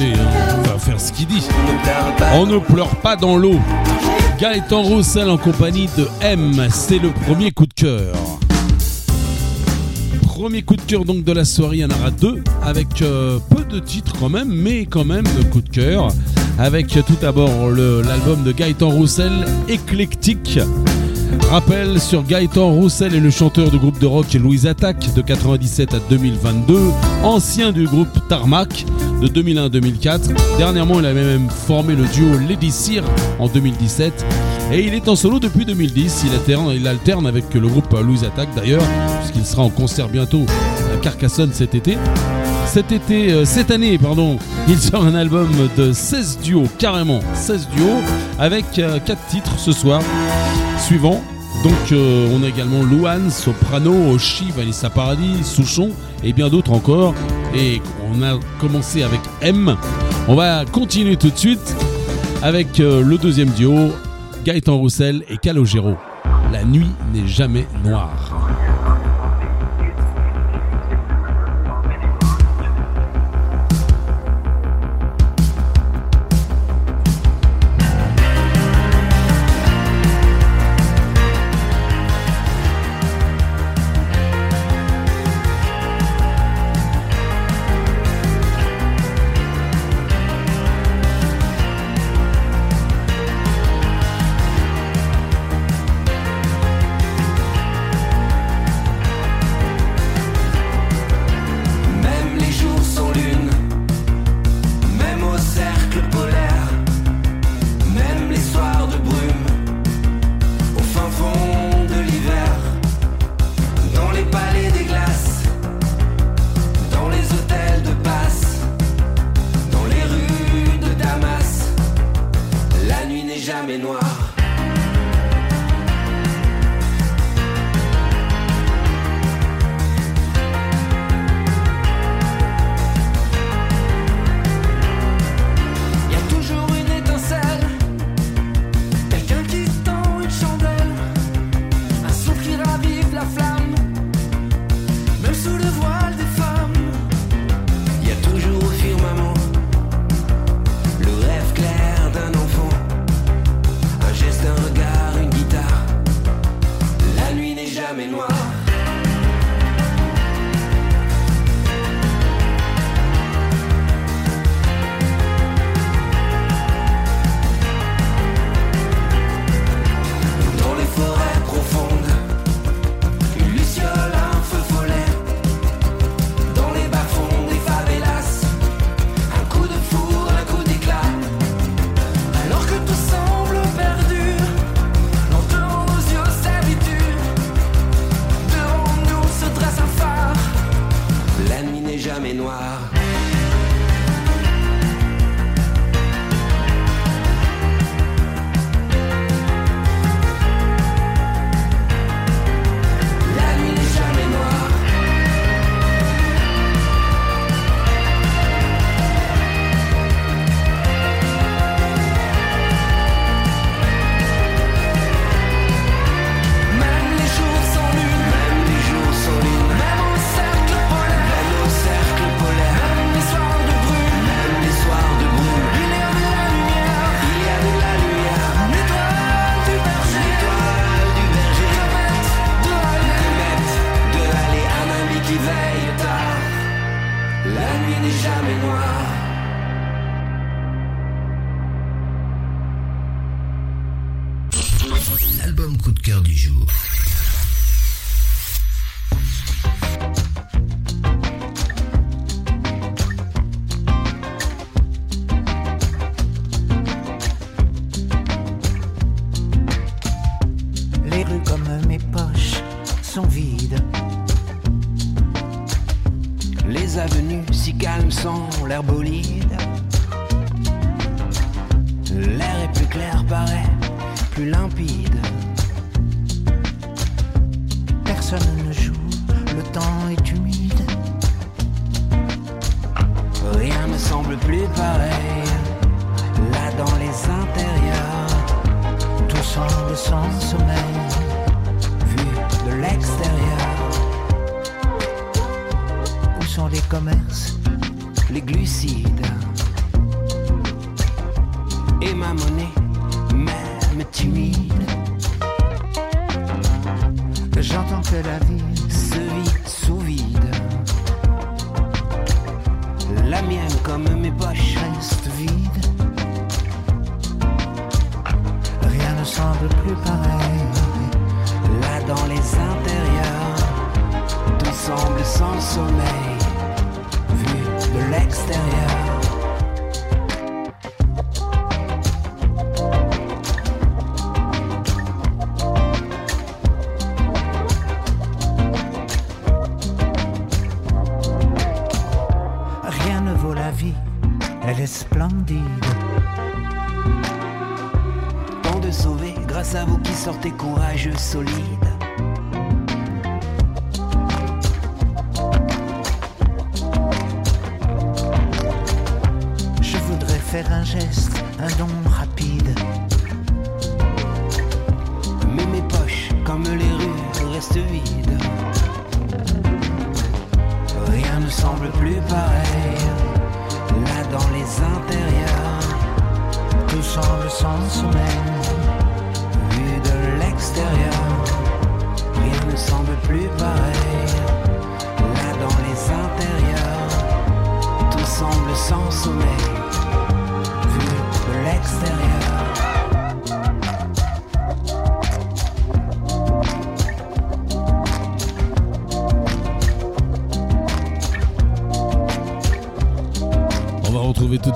Écoutez, hein, on va faire ce qu'il dit. On ne pleure pas dans l'eau. Gaëtan Roussel en compagnie de M, c'est le premier coup de cœur. Premier coup de cœur donc de la soirée, il y en aura deux, avec euh, peu de titres quand même, mais quand même de coup de cœur. Avec euh, tout d'abord l'album de Gaëtan Roussel, Éclectique. Rappel sur Gaëtan Roussel est le chanteur du groupe de rock Louise Attaque de 97 à 2022, ancien du groupe Tarmac de 2001 à 2004. Dernièrement, il avait même formé le duo Lady Sear en 2017. Et il est en solo depuis 2010. Il alterne, avec le groupe Louise Attaque d'ailleurs, puisqu'il sera en concert bientôt à Carcassonne cet été. Cet été, euh, cette année, pardon, il sort un album de 16 duos, carrément 16 duos, avec 4 titres ce soir. Suivant, donc euh, on a également Louane, Soprano, Oshi, Vanessa Paradis, Souchon et bien d'autres encore. Et on a commencé avec M. On va continuer tout de suite avec euh, le deuxième duo, Gaëtan Roussel et Calogero. La nuit n'est jamais noire.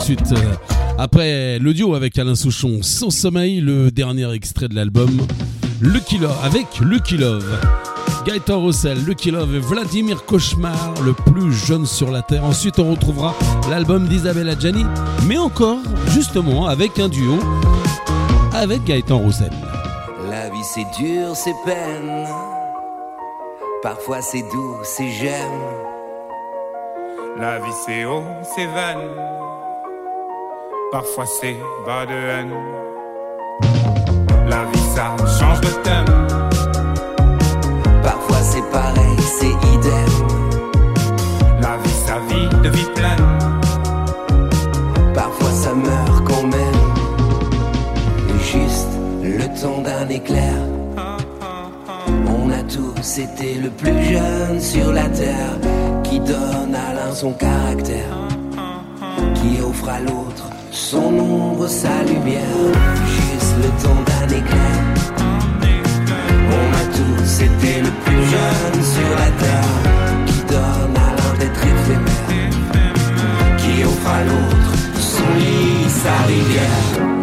suite. Euh, après le duo avec Alain Souchon, Sans Sommeil, le dernier extrait de l'album, Lucky Love, avec Lucky Love. Gaëtan Roussel Lucky Love et Vladimir Cauchemar, le plus jeune sur la Terre. Ensuite, on retrouvera l'album d'Isabelle Adjani, mais encore, justement, avec un duo avec Gaëtan Roussel. La vie c'est dur, c'est peine. Parfois c'est doux, c'est j'aime. La vie c'est haut, c'est vaine Parfois c'est bas de haine. La vie ça change de thème. Parfois c'est pareil, c'est idem. La vie sa vie de vie pleine. Parfois ça meurt quand même. Juste le temps d'un éclair. On a tous été le plus jeune sur la terre. Qui donne à l'un son caractère. Qui offre à l'autre son ombre, sa lumière. Juste le temps d'un éclair. On a tous été le plus jeune sur la terre. Qui donne à l'un d'être éphémère. Qui offre à l'autre son lit, sa rivière.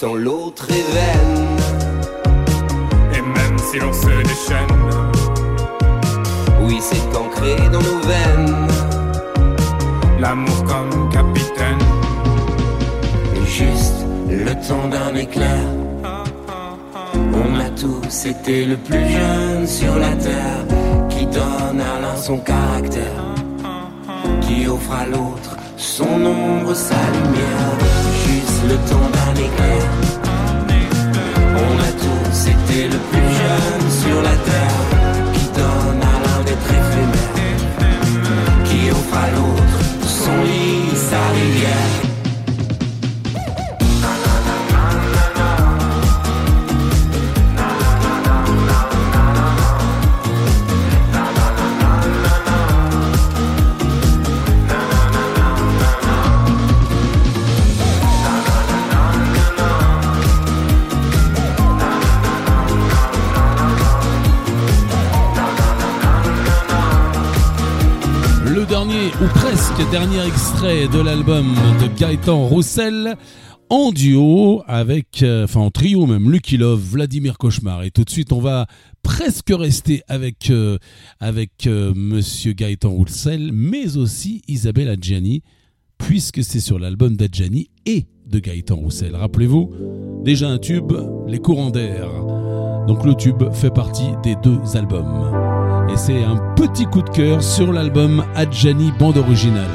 Sans l'autre est vaine. Et même si l'on se déchaîne, Oui, c'est ancré dans nos veines. l'amour comme capitaine. Juste le temps d'un éclair. On a tous été le plus jeune sur la terre. Qui donne à l'un son caractère. Qui offre à l'autre son ombre, sa lumière. Juste le temps d'un. On a tous été le plus jeune dernier extrait de l'album de Gaëtan Roussel, en duo avec, euh, enfin en trio même, Lucky Love, Vladimir Cauchemar. Et tout de suite, on va presque rester avec, euh, avec euh, Monsieur Gaëtan Roussel, mais aussi Isabelle Adjani, puisque c'est sur l'album d'Adjani et de Gaëtan Roussel. Rappelez-vous, déjà un tube, Les courants d'air. Donc le tube fait partie des deux albums. Et c'est un petit coup de cœur sur l'album Adjani bande originale.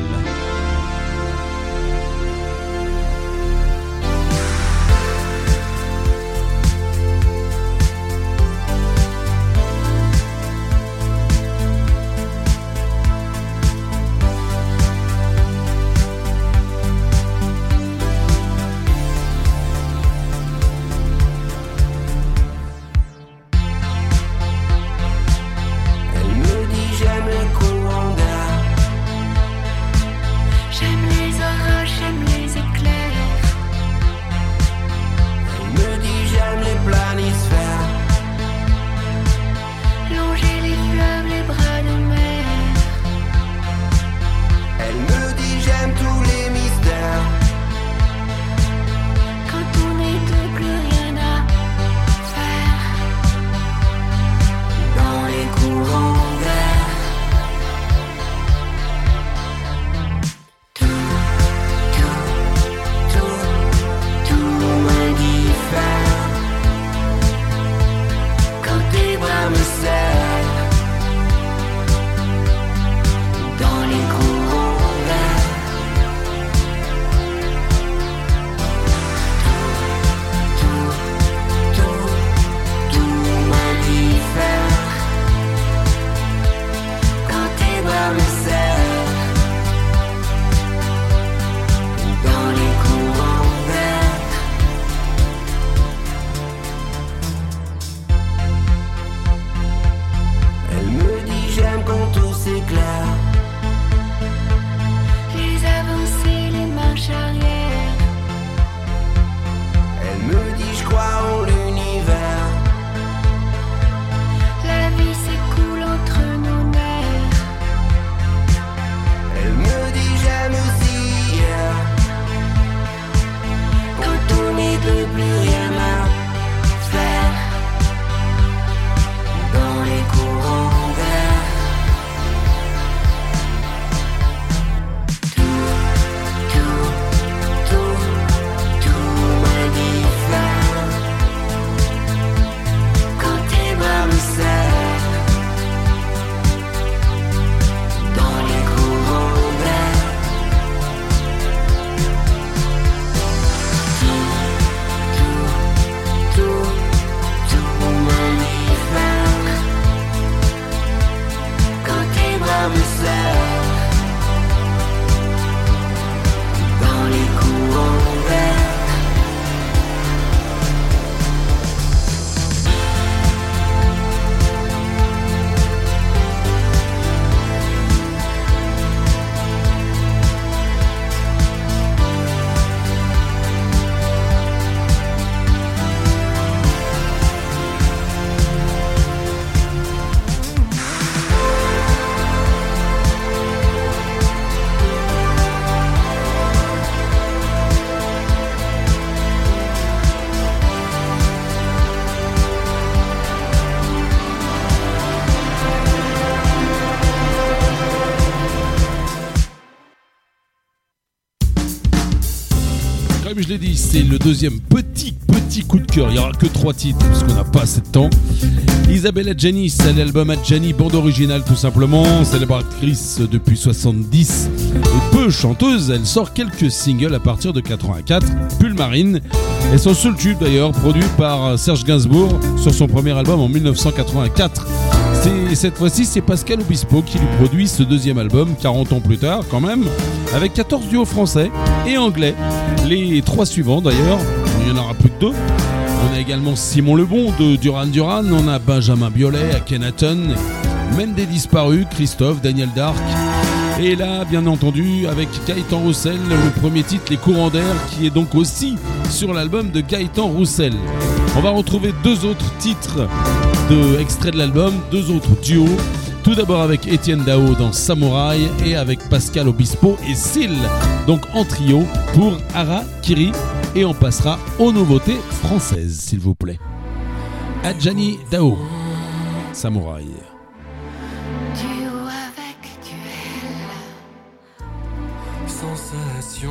Gianni, c'est l'album Gianni, bande originale tout simplement. Célébratrice depuis 70 et peu chanteuse, elle sort quelques singles à partir de 84. Pulmarine et son seul tube d'ailleurs, produit par Serge Gainsbourg sur son premier album en 1984. C'est- Cette fois-ci, c'est Pascal Obispo qui lui produit ce deuxième album, 40 ans plus tard quand même, avec 14 duos français et anglais. Les trois suivants d'ailleurs, il n'y en aura plus que deux. On a également Simon Lebon de Duran Duran, on a Benjamin Biolay, Akhenaton, même des disparus, Christophe, Daniel Dark. Et là, bien entendu, avec Gaëtan Roussel, le premier titre, Les Courants d'air, qui est donc aussi sur l'album de Gaëtan Roussel. On va retrouver deux autres titres de extraits de l'album, deux autres duos. Tout d'abord avec Étienne Dao dans Samouraï et avec Pascal Obispo et Syl, donc en trio pour Ara Kiri. Et on passera aux nouveautés françaises, s'il vous plaît. Adjani Dao, Samouraï. Sensation.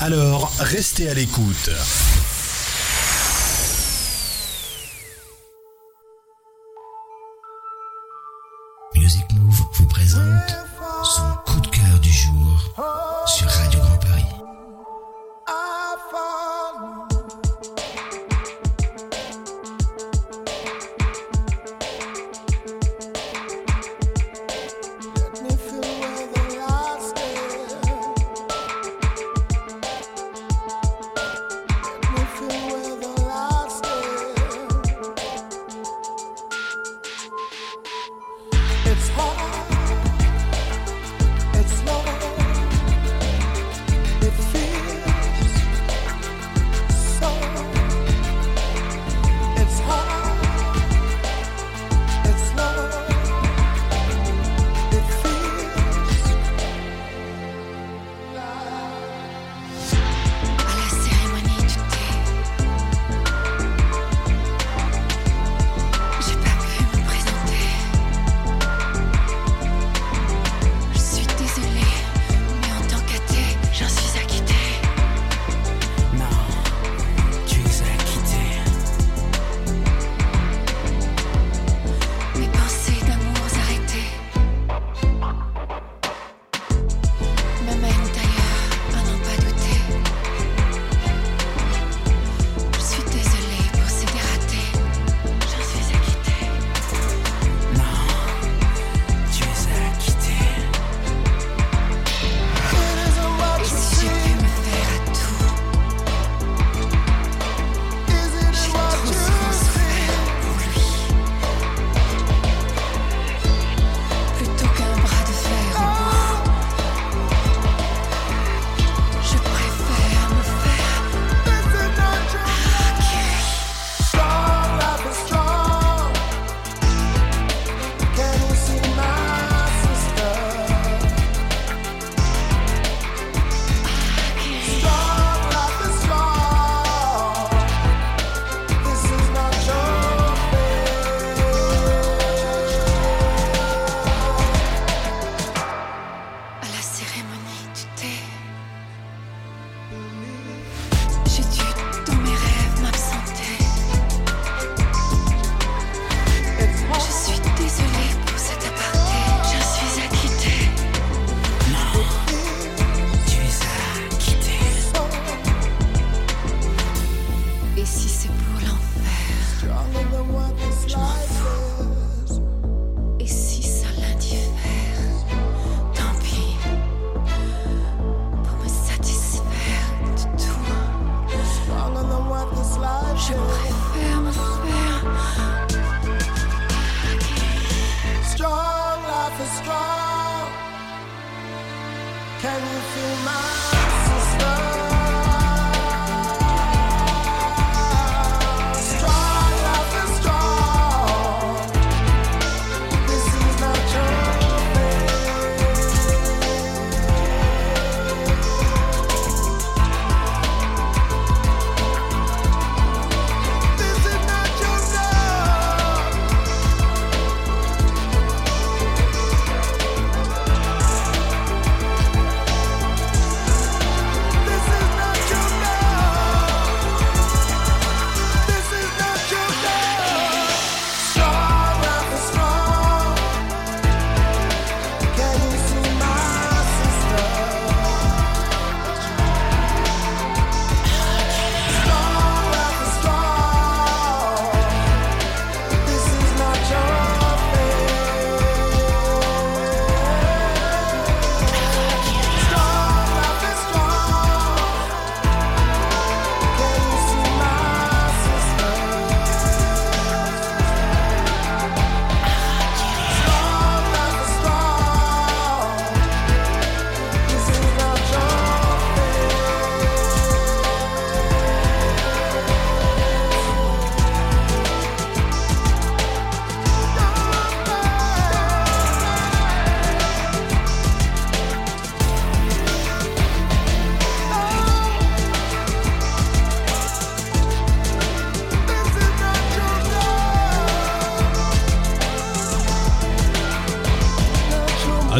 Alors, restez à l'écoute.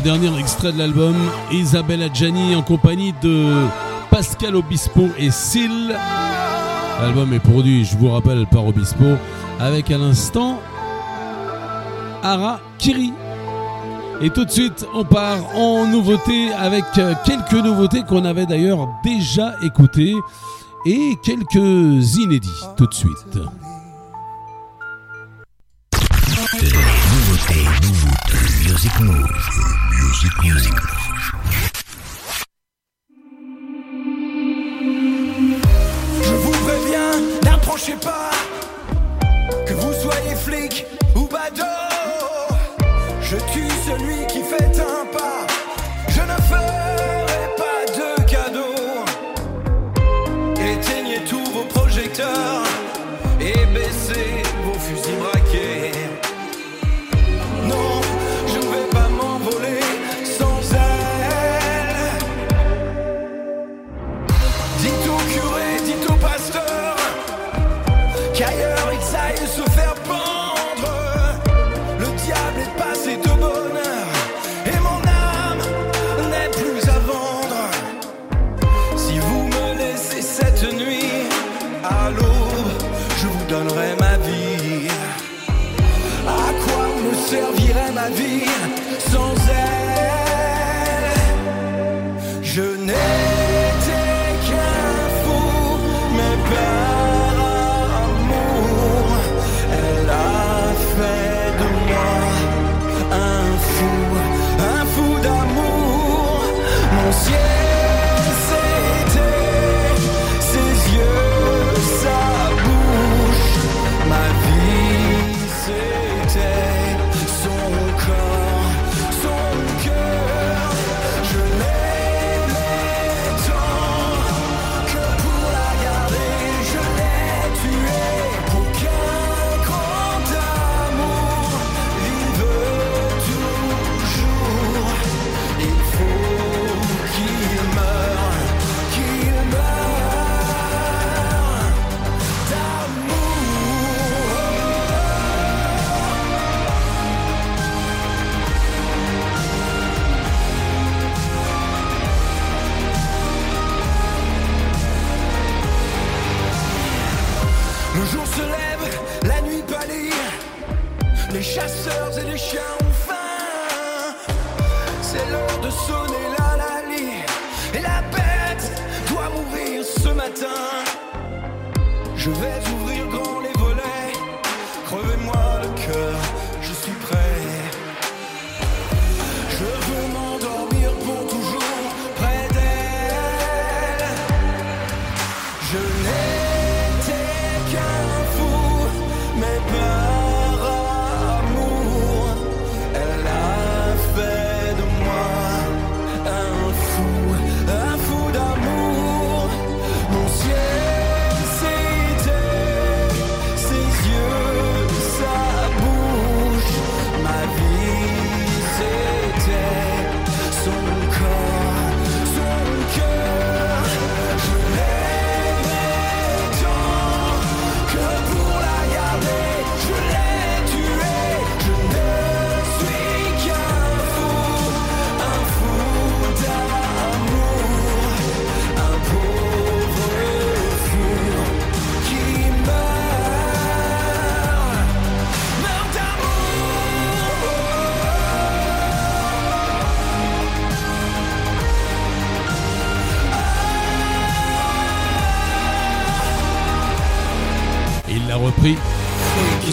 dernier extrait de l'album, Isabella Gianni en compagnie de Pascal Obispo et Syl. L'album est produit, je vous rappelle, par Obispo, avec à l'instant Ara Kiri. Et tout de suite, on part en nouveauté avec quelques nouveautés qu'on avait d'ailleurs déjà écoutées et quelques inédits tout de suite.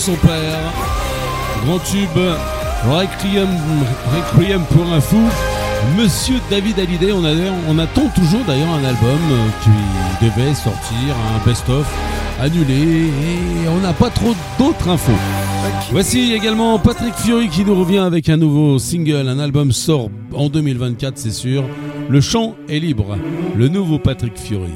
Son père. Grand tube, Requiem, Requiem pour un fou. Monsieur David Hallyday, on, on attend toujours d'ailleurs un album euh, qui devait sortir, un best-of annulé et on n'a pas trop d'autres infos. Voici également Patrick Fury qui nous revient avec un nouveau single, un album sort en 2024 c'est sûr. Le chant est libre, le nouveau Patrick Fury.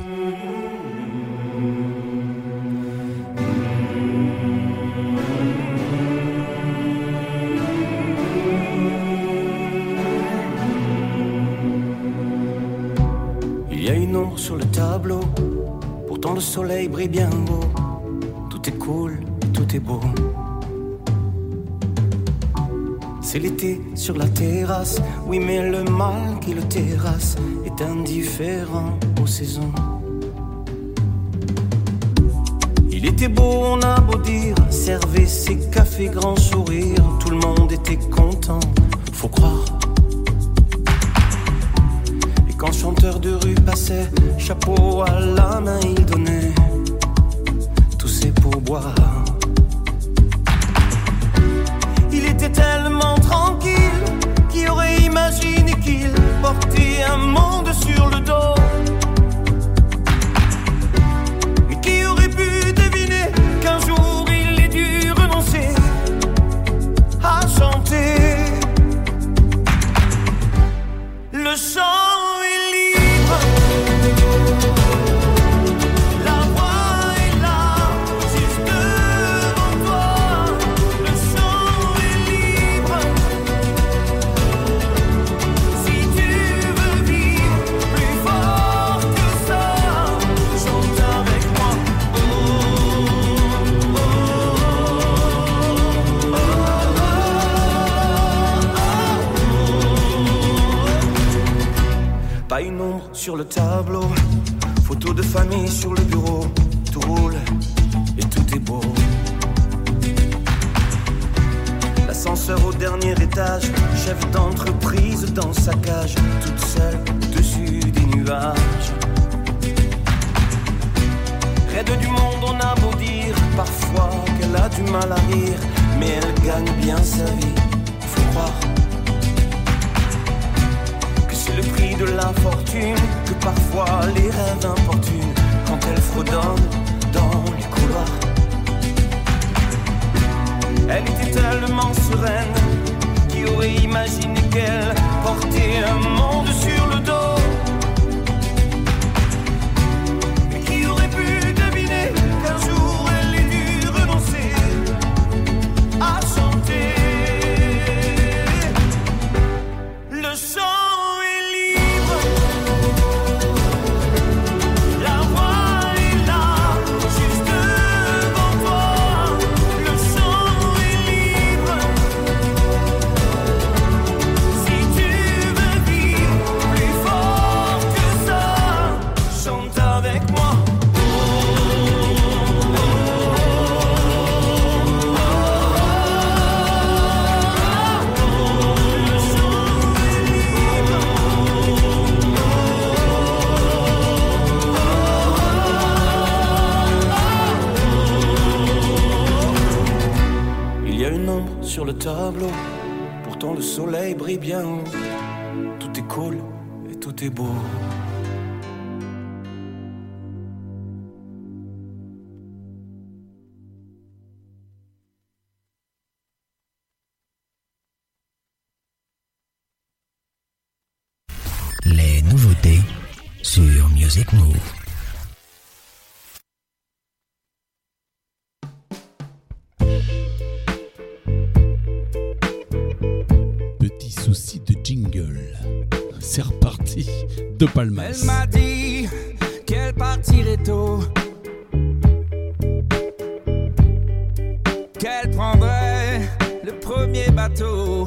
Oui mais le mal qui le terrasse est indifférent aux saisons. Il était beau, on a beau dire, famille sur le bureau, tout roule et tout est beau. L'ascenseur au dernier étage, chef d'entreprise dans sa cage, toute seule au-dessus des nuages. Raide du monde, on a beau dire parfois qu'elle a du mal à rire, mais elle gagne bien sa vie, faut croire le prix de la fortune, que parfois les rêves importunent elle fredonne dans les couloirs. Elle était tellement sereine, qui aurait imaginé qu'elle portait un monde sur le dos? Soleil brille bien haut. Tout est cool et tout est beau. Elle m'a dit qu'elle partirait tôt. Qu'elle prendrait le premier bateau.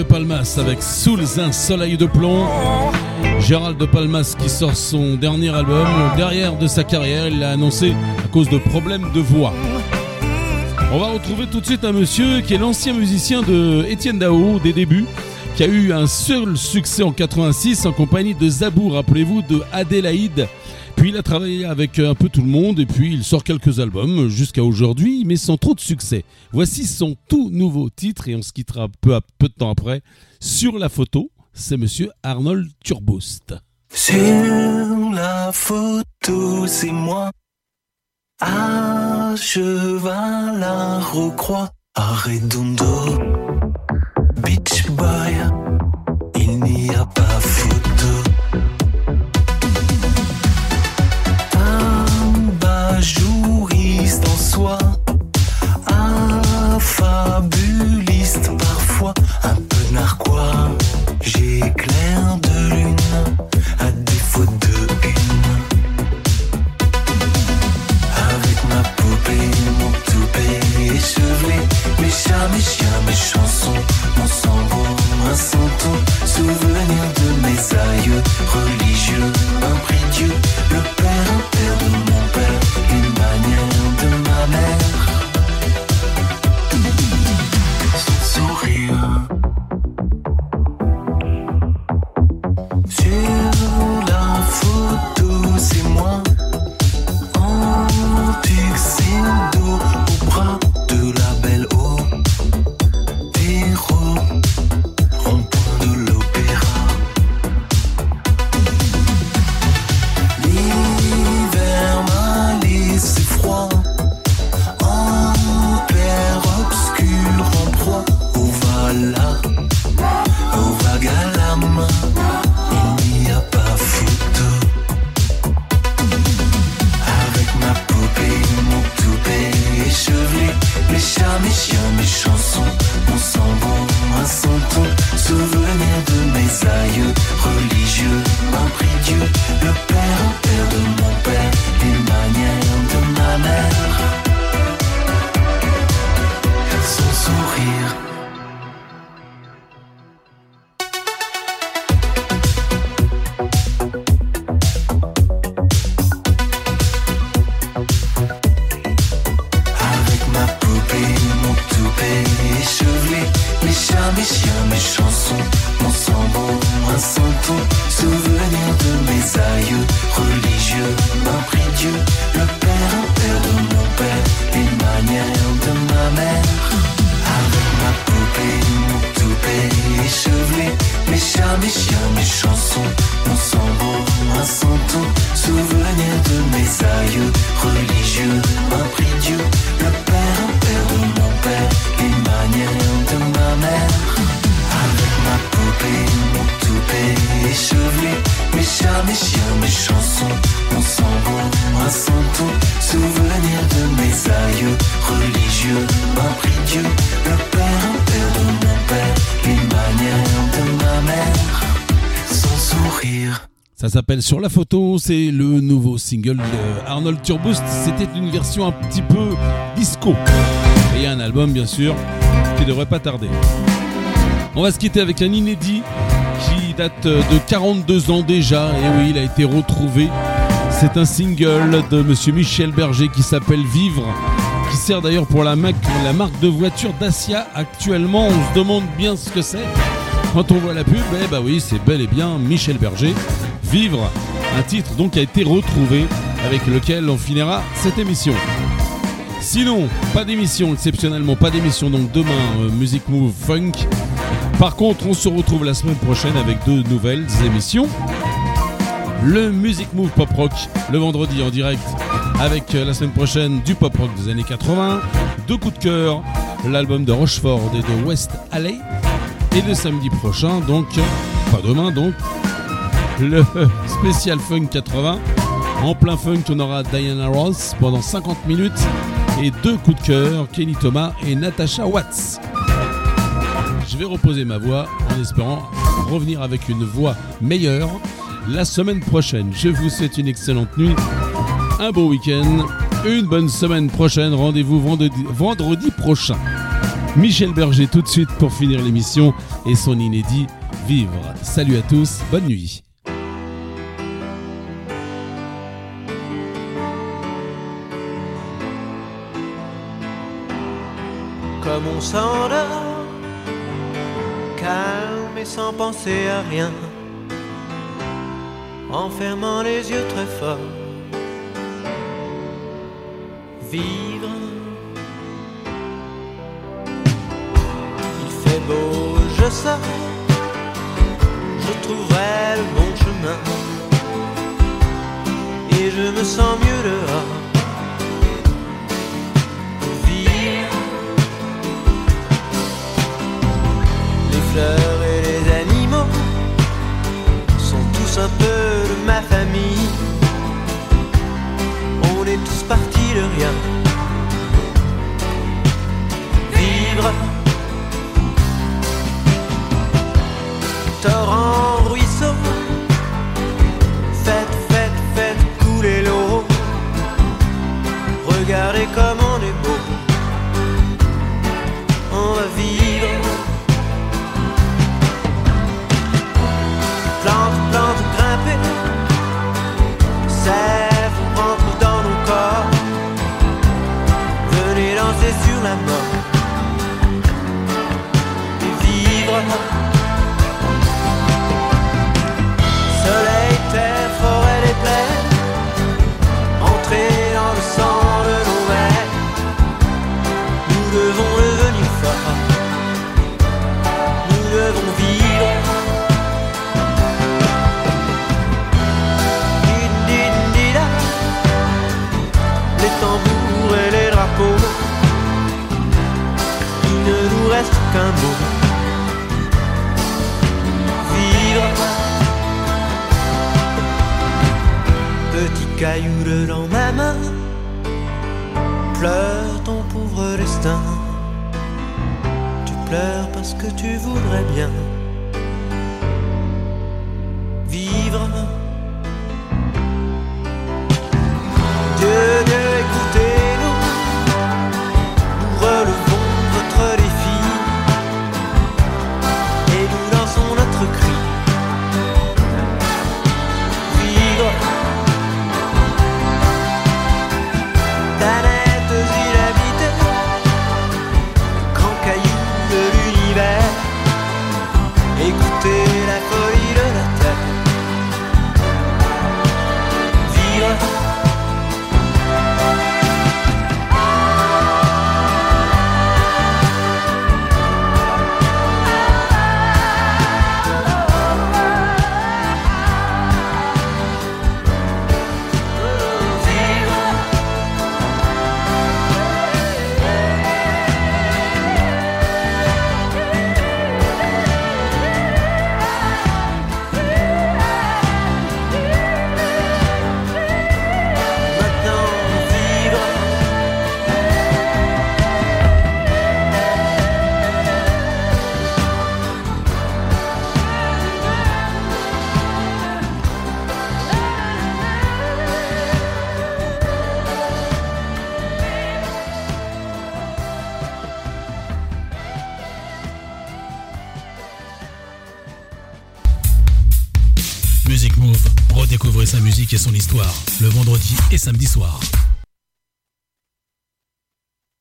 De Palmas avec Sous un soleil de plomb. Gérald De Palmas qui sort son dernier album. Derrière de sa carrière, il l'a annoncé à cause de problèmes de voix. On va retrouver tout de suite un monsieur qui est l'ancien musicien de Étienne Dao des débuts, qui a eu un seul succès en 86 en compagnie de Zabou, rappelez-vous, de Adélaïde. Puis il a travaillé avec un peu tout le monde et puis il sort quelques albums jusqu'à aujourd'hui, mais sans trop de succès. Voici son tout nouveau titre et on se quittera peu, à, peu de temps après. Sur la photo, c'est monsieur Arnold Turbost. Sur la photo, c'est moi. À cheval à Rocroi, à Redondo, Beach Boy, il n'y a pas photo. Peu narquois. J'éclaire de lune à défaut de une. Avec ma poupée, mon toupet échevelé, mes chats, mes chiens, mes chansons, mon sambo, un santon, souvenir de mes aïeux, religieux, un prix Dieu, le père, un père de mon père, une manière de ma mère. Photo, un Sur la photo, c'est le nouveau single de Arnold Turboost. C'était une version un petit peu disco. Et il y a un album, bien sûr, qui devrait pas tarder. On va se quitter avec un inédit qui date de 42 ans déjà. Et oui, il a été retrouvé. C'est un single de monsieur Michel Berger qui s'appelle Vivre, qui sert d'ailleurs pour la, la marque de voiture Dacia actuellement. On se demande bien ce que c'est. Quand on voit la pub, eh bah oui, c'est bel et bien Michel Berger. Vivre, un titre donc a été retrouvé avec lequel on finira cette émission. Sinon, pas d'émission, exceptionnellement pas d'émission, donc demain, euh, Music Move Funk. Par contre, on se retrouve la semaine prochaine avec deux nouvelles émissions. Le Music Move Pop Rock, le vendredi en direct, avec euh, la semaine prochaine du pop rock des années 80, deux coups de cœur, l'album de Rochefort et de West Alley. Et le samedi prochain, donc, pas demain donc, le spécial Funk 80. En plein funk, on aura Diana Ross pendant 50 minutes et deux coups de cœur, Kenny Thomas et Natasha Watts. Je vais reposer ma voix en espérant revenir avec une voix meilleure la semaine prochaine. Je vous souhaite une excellente nuit, un beau week-end, une bonne semaine prochaine. Rendez-vous vendredi, vendredi prochain. Michel Berger tout de suite pour finir l'émission et son inédit Vivre. Salut à tous, bonne nuit. Comme on s'endort, calme et sans penser à rien, en fermant les yeux très fort. Vivre, il fait beau, je sors, je trouverai le bon chemin, et je me sens mieux dehors. Et les animaux sont tous un peu de ma famille. On est tous partis de rien. Vivre. Torrent, ruisseau. Faites, faites, faites couler l'eau. Regardez comme sad. Caillou dans ma main, pleure ton pauvre destin. Tu pleures parce que tu voudrais bien Découvrez sa